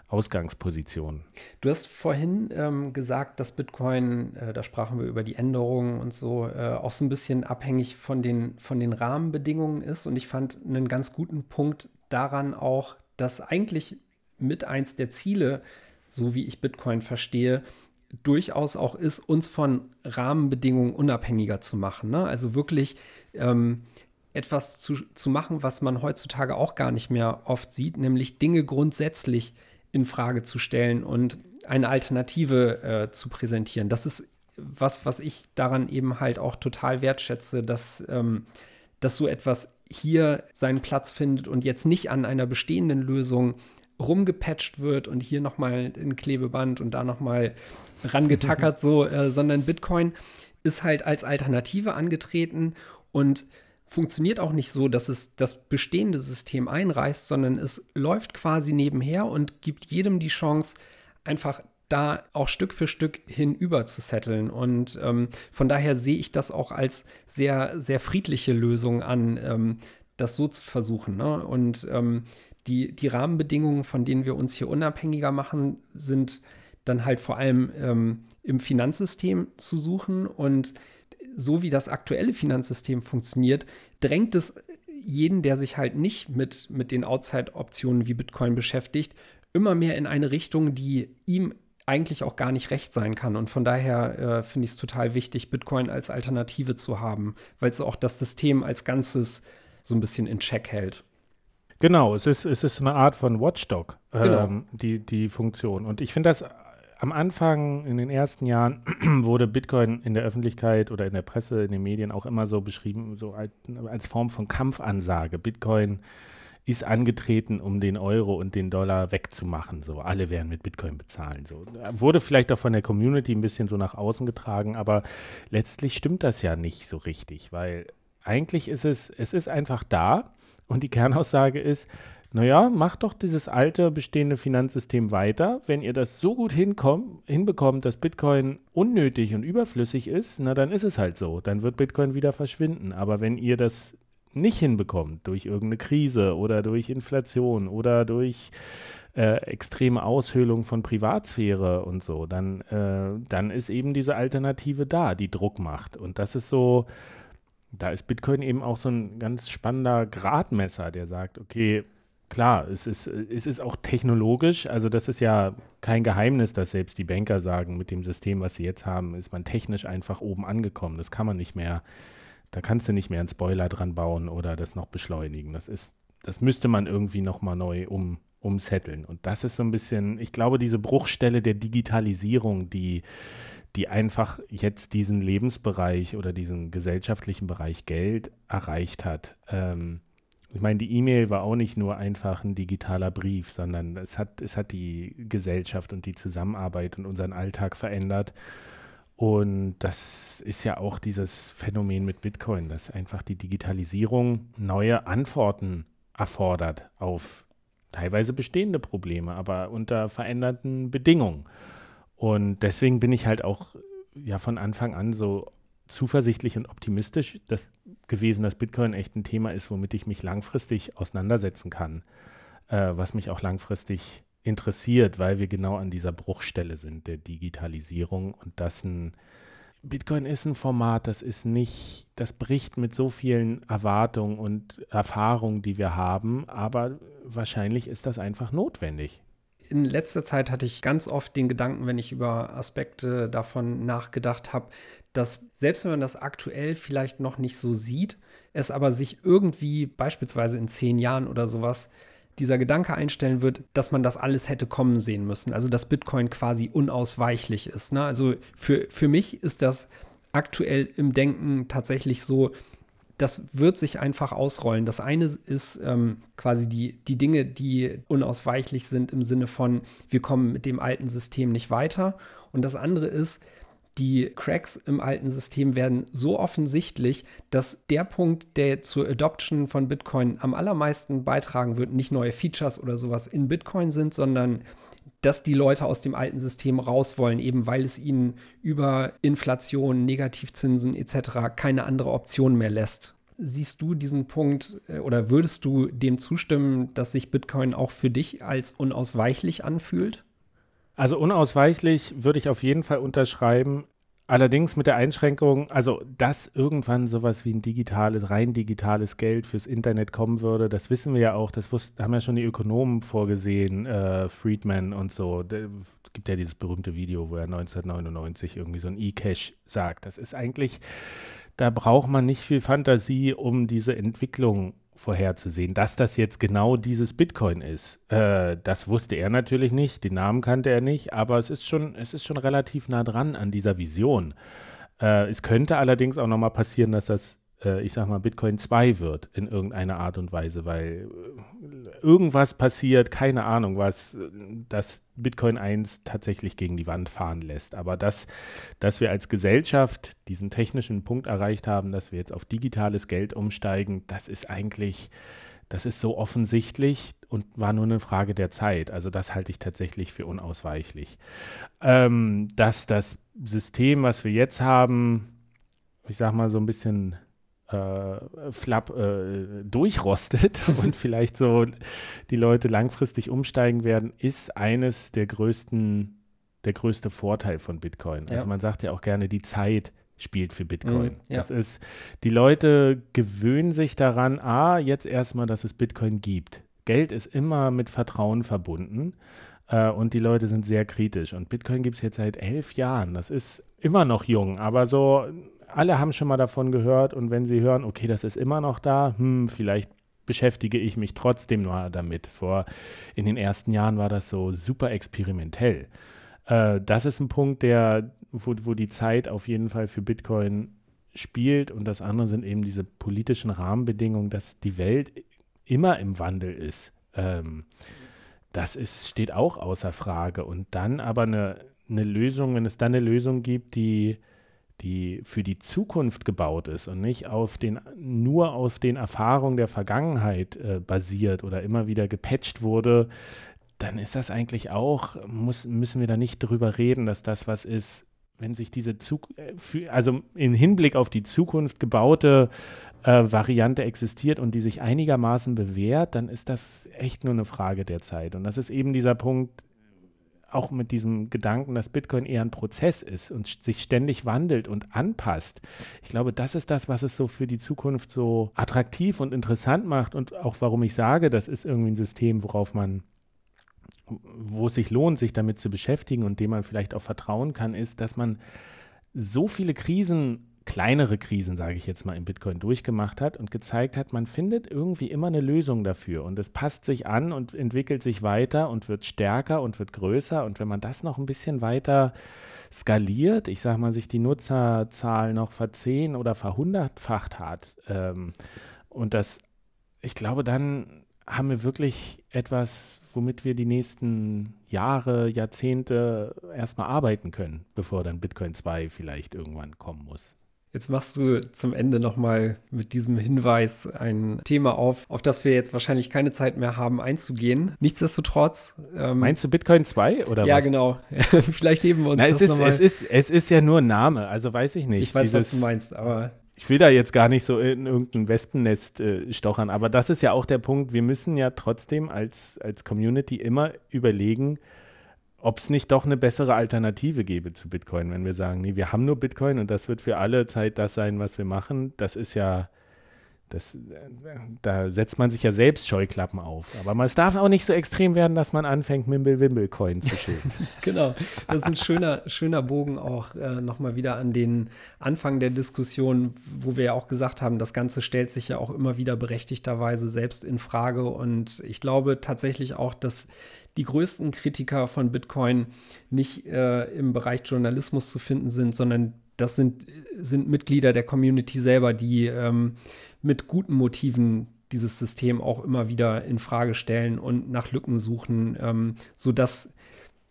[SPEAKER 2] Ausgangspositionen.
[SPEAKER 1] Du hast vorhin ähm, gesagt, dass Bitcoin, äh, da sprachen wir über die Änderungen und so, äh, auch so ein bisschen abhängig von den, von den Rahmenbedingungen ist. Und ich fand einen ganz guten Punkt daran auch, dass eigentlich mit eins der Ziele, so wie ich Bitcoin verstehe, durchaus auch ist, uns von Rahmenbedingungen unabhängiger zu machen. Ne? Also wirklich ähm, etwas zu, zu machen, was man heutzutage auch gar nicht mehr oft sieht, nämlich Dinge grundsätzlich in Frage zu stellen und eine Alternative äh, zu präsentieren. Das ist was, was ich daran eben halt auch total wertschätze, dass, ähm, dass so etwas hier seinen Platz findet und jetzt nicht an einer bestehenden Lösung rumgepatcht wird und hier nochmal ein Klebeband und da nochmal rangetackert, so, äh, sondern Bitcoin ist halt als Alternative angetreten und funktioniert auch nicht so, dass es das bestehende System einreißt, sondern es läuft quasi nebenher und gibt jedem die Chance, einfach da auch Stück für Stück hinüber zu setteln. Und ähm, von daher sehe ich das auch als sehr, sehr friedliche Lösung an, ähm, das so zu versuchen. Ne? Und ähm, die, die Rahmenbedingungen, von denen wir uns hier unabhängiger machen, sind dann halt vor allem ähm, im Finanzsystem zu suchen. Und so wie das aktuelle Finanzsystem funktioniert, drängt es jeden, der sich halt nicht mit, mit den Outside-Optionen wie Bitcoin beschäftigt, immer mehr in eine Richtung, die ihm eigentlich auch gar nicht recht sein kann. Und von daher äh, finde ich es total wichtig, Bitcoin als Alternative zu haben, weil es auch das System als Ganzes so ein bisschen in Check hält.
[SPEAKER 2] Genau, es ist, es ist eine Art von Watchdog, genau. ähm, die, die Funktion. Und ich finde das am Anfang, in den ersten Jahren, wurde Bitcoin in der Öffentlichkeit oder in der Presse, in den Medien auch immer so beschrieben, so als, Form von Kampfansage. Bitcoin ist angetreten, um den Euro und den Dollar wegzumachen. So, alle werden mit Bitcoin bezahlen. So, wurde vielleicht auch von der Community ein bisschen so nach außen getragen, aber letztlich stimmt das ja nicht so richtig, weil eigentlich ist es, es ist einfach da und die Kernaussage ist, naja, macht doch dieses alte bestehende Finanzsystem weiter. Wenn ihr das so gut hinbekommt, dass Bitcoin unnötig und überflüssig ist, na dann ist es halt so. Dann wird Bitcoin wieder verschwinden. Aber wenn ihr das nicht hinbekommt, durch irgendeine Krise oder durch Inflation oder durch äh, extreme Aushöhlung von Privatsphäre und so, dann, äh, dann ist eben diese Alternative da, die Druck macht. Und das ist so, da ist Bitcoin eben auch so ein ganz spannender Gradmesser, der sagt, okay, klar, es ist, es ist auch technologisch, also das ist ja kein Geheimnis, dass selbst die Banker sagen, mit dem System, was sie jetzt haben, ist man technisch einfach oben angekommen. Das kann man nicht mehr, da kannst du nicht mehr einen Spoiler dran bauen oder das noch beschleunigen. Das ist, das müsste man irgendwie nochmal neu um, umsetteln. Und das ist so ein bisschen, ich glaube, diese Bruchstelle der Digitalisierung, die die einfach jetzt diesen Lebensbereich oder diesen gesellschaftlichen Bereich Geld erreicht hat. Ähm, ich meine, die E-Mail war auch nicht nur einfach ein digitaler Brief, sondern es hat, es hat die Gesellschaft und die Zusammenarbeit und unseren Alltag verändert. Und das ist ja auch dieses Phänomen mit Bitcoin, dass einfach die Digitalisierung neue Antworten erfordert auf teilweise bestehende Probleme, aber unter veränderten Bedingungen. Und deswegen bin ich halt auch ja von Anfang an so zuversichtlich und optimistisch dass, gewesen, dass Bitcoin echt ein Thema ist, womit ich mich langfristig auseinandersetzen kann, äh, was mich auch langfristig interessiert, weil wir genau an dieser Bruchstelle sind der Digitalisierung und das ein Bitcoin ist ein Format, das ist nicht, das bricht mit so vielen Erwartungen und Erfahrungen, die wir haben, aber wahrscheinlich ist das einfach notwendig.
[SPEAKER 1] In letzter Zeit hatte ich ganz oft den Gedanken, wenn ich über Aspekte davon nachgedacht habe, dass selbst wenn man das aktuell vielleicht noch nicht so sieht, es aber sich irgendwie beispielsweise in zehn Jahren oder sowas dieser Gedanke einstellen wird, dass man das alles hätte kommen sehen müssen. Also dass Bitcoin quasi unausweichlich ist. Ne? Also für, für mich ist das aktuell im Denken tatsächlich so, das wird sich einfach ausrollen. Das eine ist ähm, quasi die, die Dinge, die unausweichlich sind im Sinne von, wir kommen mit dem alten System nicht weiter. Und das andere ist, die Cracks im alten System werden so offensichtlich, dass der Punkt, der zur Adoption von Bitcoin am allermeisten beitragen wird, nicht neue Features oder sowas in Bitcoin sind, sondern dass die Leute aus dem alten System raus wollen, eben weil es ihnen über Inflation, Negativzinsen etc. keine andere Option mehr lässt. Siehst du diesen Punkt äh, oder würdest du dem zustimmen, dass sich Bitcoin auch für dich als unausweichlich anfühlt?
[SPEAKER 2] Also unausweichlich würde ich auf jeden Fall unterschreiben. Allerdings mit der Einschränkung, also dass irgendwann sowas wie ein digitales, rein digitales Geld fürs Internet kommen würde, das wissen wir ja auch, das wussten, haben ja schon die Ökonomen vorgesehen, äh, Friedman und so. Es gibt ja dieses berühmte Video, wo er 1999 irgendwie so ein E-Cash sagt. Das ist eigentlich, da braucht man nicht viel Fantasie, um diese Entwicklung vorherzusehen. Dass das jetzt genau dieses Bitcoin ist, äh, das wusste er natürlich nicht, den Namen kannte er nicht, aber es ist schon, es ist schon relativ nah dran an dieser Vision. Äh, es könnte allerdings auch nochmal passieren, dass das ich sag mal, Bitcoin 2 wird in irgendeiner Art und Weise, weil äh, irgendwas passiert, keine Ahnung, was äh, das Bitcoin 1 tatsächlich gegen die Wand fahren lässt. Aber dass, dass wir als Gesellschaft diesen technischen Punkt erreicht haben, dass wir jetzt auf digitales Geld umsteigen, das ist eigentlich, das ist so offensichtlich und war nur eine Frage der Zeit. Also das halte ich tatsächlich für unausweichlich. Ähm, dass das System, was wir jetzt haben, ich sag mal so ein bisschen äh, Flapp äh, durchrostet und vielleicht so die Leute langfristig umsteigen werden, ist eines der größten, der größte Vorteil von Bitcoin. Ja. Also man sagt ja auch gerne, die Zeit spielt für Bitcoin. Mhm, ja. Das ist, die Leute gewöhnen sich daran, ah, jetzt erstmal, dass es Bitcoin gibt. Geld ist immer mit Vertrauen verbunden äh, und die Leute sind sehr kritisch. Und Bitcoin gibt es jetzt seit elf Jahren. Das ist immer noch jung, aber so alle haben schon mal davon gehört und wenn sie hören, okay, das ist immer noch da, hm, vielleicht beschäftige ich mich trotzdem nur damit. Vor in den ersten Jahren war das so super experimentell. Äh, das ist ein Punkt, der, wo, wo die Zeit auf jeden Fall für Bitcoin spielt und das andere sind eben diese politischen Rahmenbedingungen, dass die Welt immer im Wandel ist. Ähm, das ist, steht auch außer Frage. Und dann aber eine, eine Lösung, wenn es dann eine Lösung gibt, die die für die Zukunft gebaut ist und nicht auf den, nur auf den Erfahrungen der Vergangenheit äh, basiert oder immer wieder gepatcht wurde, dann ist das eigentlich auch, muss, müssen wir da nicht drüber reden, dass das was ist, wenn sich diese Zug äh, also in Hinblick auf die Zukunft gebaute äh, Variante existiert und die sich einigermaßen bewährt, dann ist das echt nur eine Frage der Zeit. Und das ist eben dieser Punkt, auch mit diesem Gedanken, dass Bitcoin eher ein Prozess ist und sich ständig wandelt und anpasst. Ich glaube, das ist das, was es so für die Zukunft so attraktiv und interessant macht und auch warum ich sage, das ist irgendwie ein System, worauf man wo es sich lohnt, sich damit zu beschäftigen und dem man vielleicht auch vertrauen kann, ist, dass man so viele Krisen kleinere Krisen, sage ich jetzt mal, im Bitcoin durchgemacht hat und gezeigt hat, man findet irgendwie immer eine Lösung dafür und es passt sich an und entwickelt sich weiter und wird stärker und wird größer und wenn man das noch ein bisschen weiter skaliert, ich sage mal, sich die Nutzerzahl noch verzehn oder verhundertfacht hat ähm, und das, ich glaube, dann haben wir wirklich etwas, womit wir die nächsten Jahre, Jahrzehnte erstmal arbeiten können, bevor dann Bitcoin 2 vielleicht irgendwann kommen muss.
[SPEAKER 1] Jetzt machst du zum Ende nochmal mit diesem Hinweis ein Thema auf, auf das wir jetzt wahrscheinlich keine Zeit mehr haben einzugehen. Nichtsdestotrotz.
[SPEAKER 2] Ähm, Meinst du Bitcoin 2 oder
[SPEAKER 1] ja,
[SPEAKER 2] was?
[SPEAKER 1] Ja, genau. Vielleicht heben wir uns
[SPEAKER 2] Na, es das ist, es ist Es ist ja nur ein Name, also weiß ich nicht.
[SPEAKER 1] Ich weiß, Dieses, was du meinst, aber
[SPEAKER 2] ich will da jetzt gar nicht so in irgendein Wespennest äh, stochern, aber das ist ja auch der Punkt. Wir müssen ja trotzdem als, als Community immer überlegen, ob es nicht doch eine bessere Alternative gäbe zu Bitcoin, wenn wir sagen, nee, wir haben nur Bitcoin und das wird für alle Zeit das sein, was wir machen. Das ist ja, das, da setzt man sich ja selbst Scheuklappen auf. Aber es darf auch nicht so extrem werden, dass man anfängt, Mimble-Wimble-Coin zu schildern.
[SPEAKER 1] genau, das ist ein schöner, schöner Bogen auch äh, nochmal wieder an den Anfang der Diskussion, wo wir ja auch gesagt haben, das Ganze stellt sich ja auch immer wieder berechtigterweise selbst in Frage. Und ich glaube tatsächlich auch, dass die größten Kritiker von Bitcoin nicht äh, im Bereich Journalismus zu finden sind, sondern das sind, sind Mitglieder der Community selber, die ähm, mit guten Motiven dieses System auch immer wieder in Frage stellen und nach Lücken suchen, ähm, sodass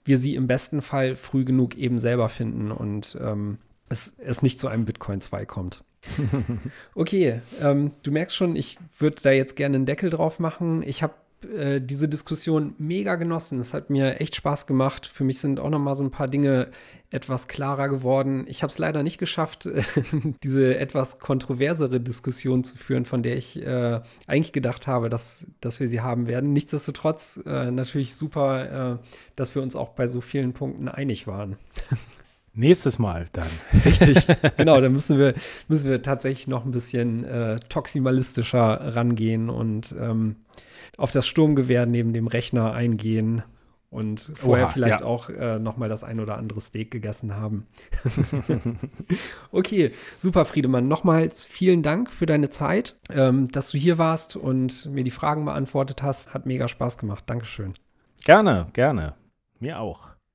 [SPEAKER 1] wir sie im besten Fall früh genug eben selber finden und ähm, es, es nicht zu einem Bitcoin 2 kommt. okay, ähm, du merkst schon, ich würde da jetzt gerne einen Deckel drauf machen. Ich habe äh, diese Diskussion mega genossen. Es hat mir echt Spaß gemacht. Für mich sind auch noch mal so ein paar Dinge etwas klarer geworden. Ich habe es leider nicht geschafft, diese etwas kontroversere Diskussion zu führen, von der ich äh, eigentlich gedacht habe, dass, dass wir sie haben werden. Nichtsdestotrotz äh, natürlich super, äh, dass wir uns auch bei so vielen Punkten einig waren.
[SPEAKER 2] Nächstes Mal dann.
[SPEAKER 1] Richtig, genau, da müssen wir, müssen wir tatsächlich noch ein bisschen äh, toximalistischer rangehen und ähm, auf das Sturmgewehr neben dem Rechner eingehen und vorher Oha, vielleicht ja. auch äh, noch mal das ein oder andere Steak gegessen haben. okay, super, Friedemann. Nochmals vielen Dank für deine Zeit, ähm, dass du hier warst und mir die Fragen beantwortet hast. Hat mega Spaß gemacht. Dankeschön.
[SPEAKER 2] Gerne, gerne. Mir auch.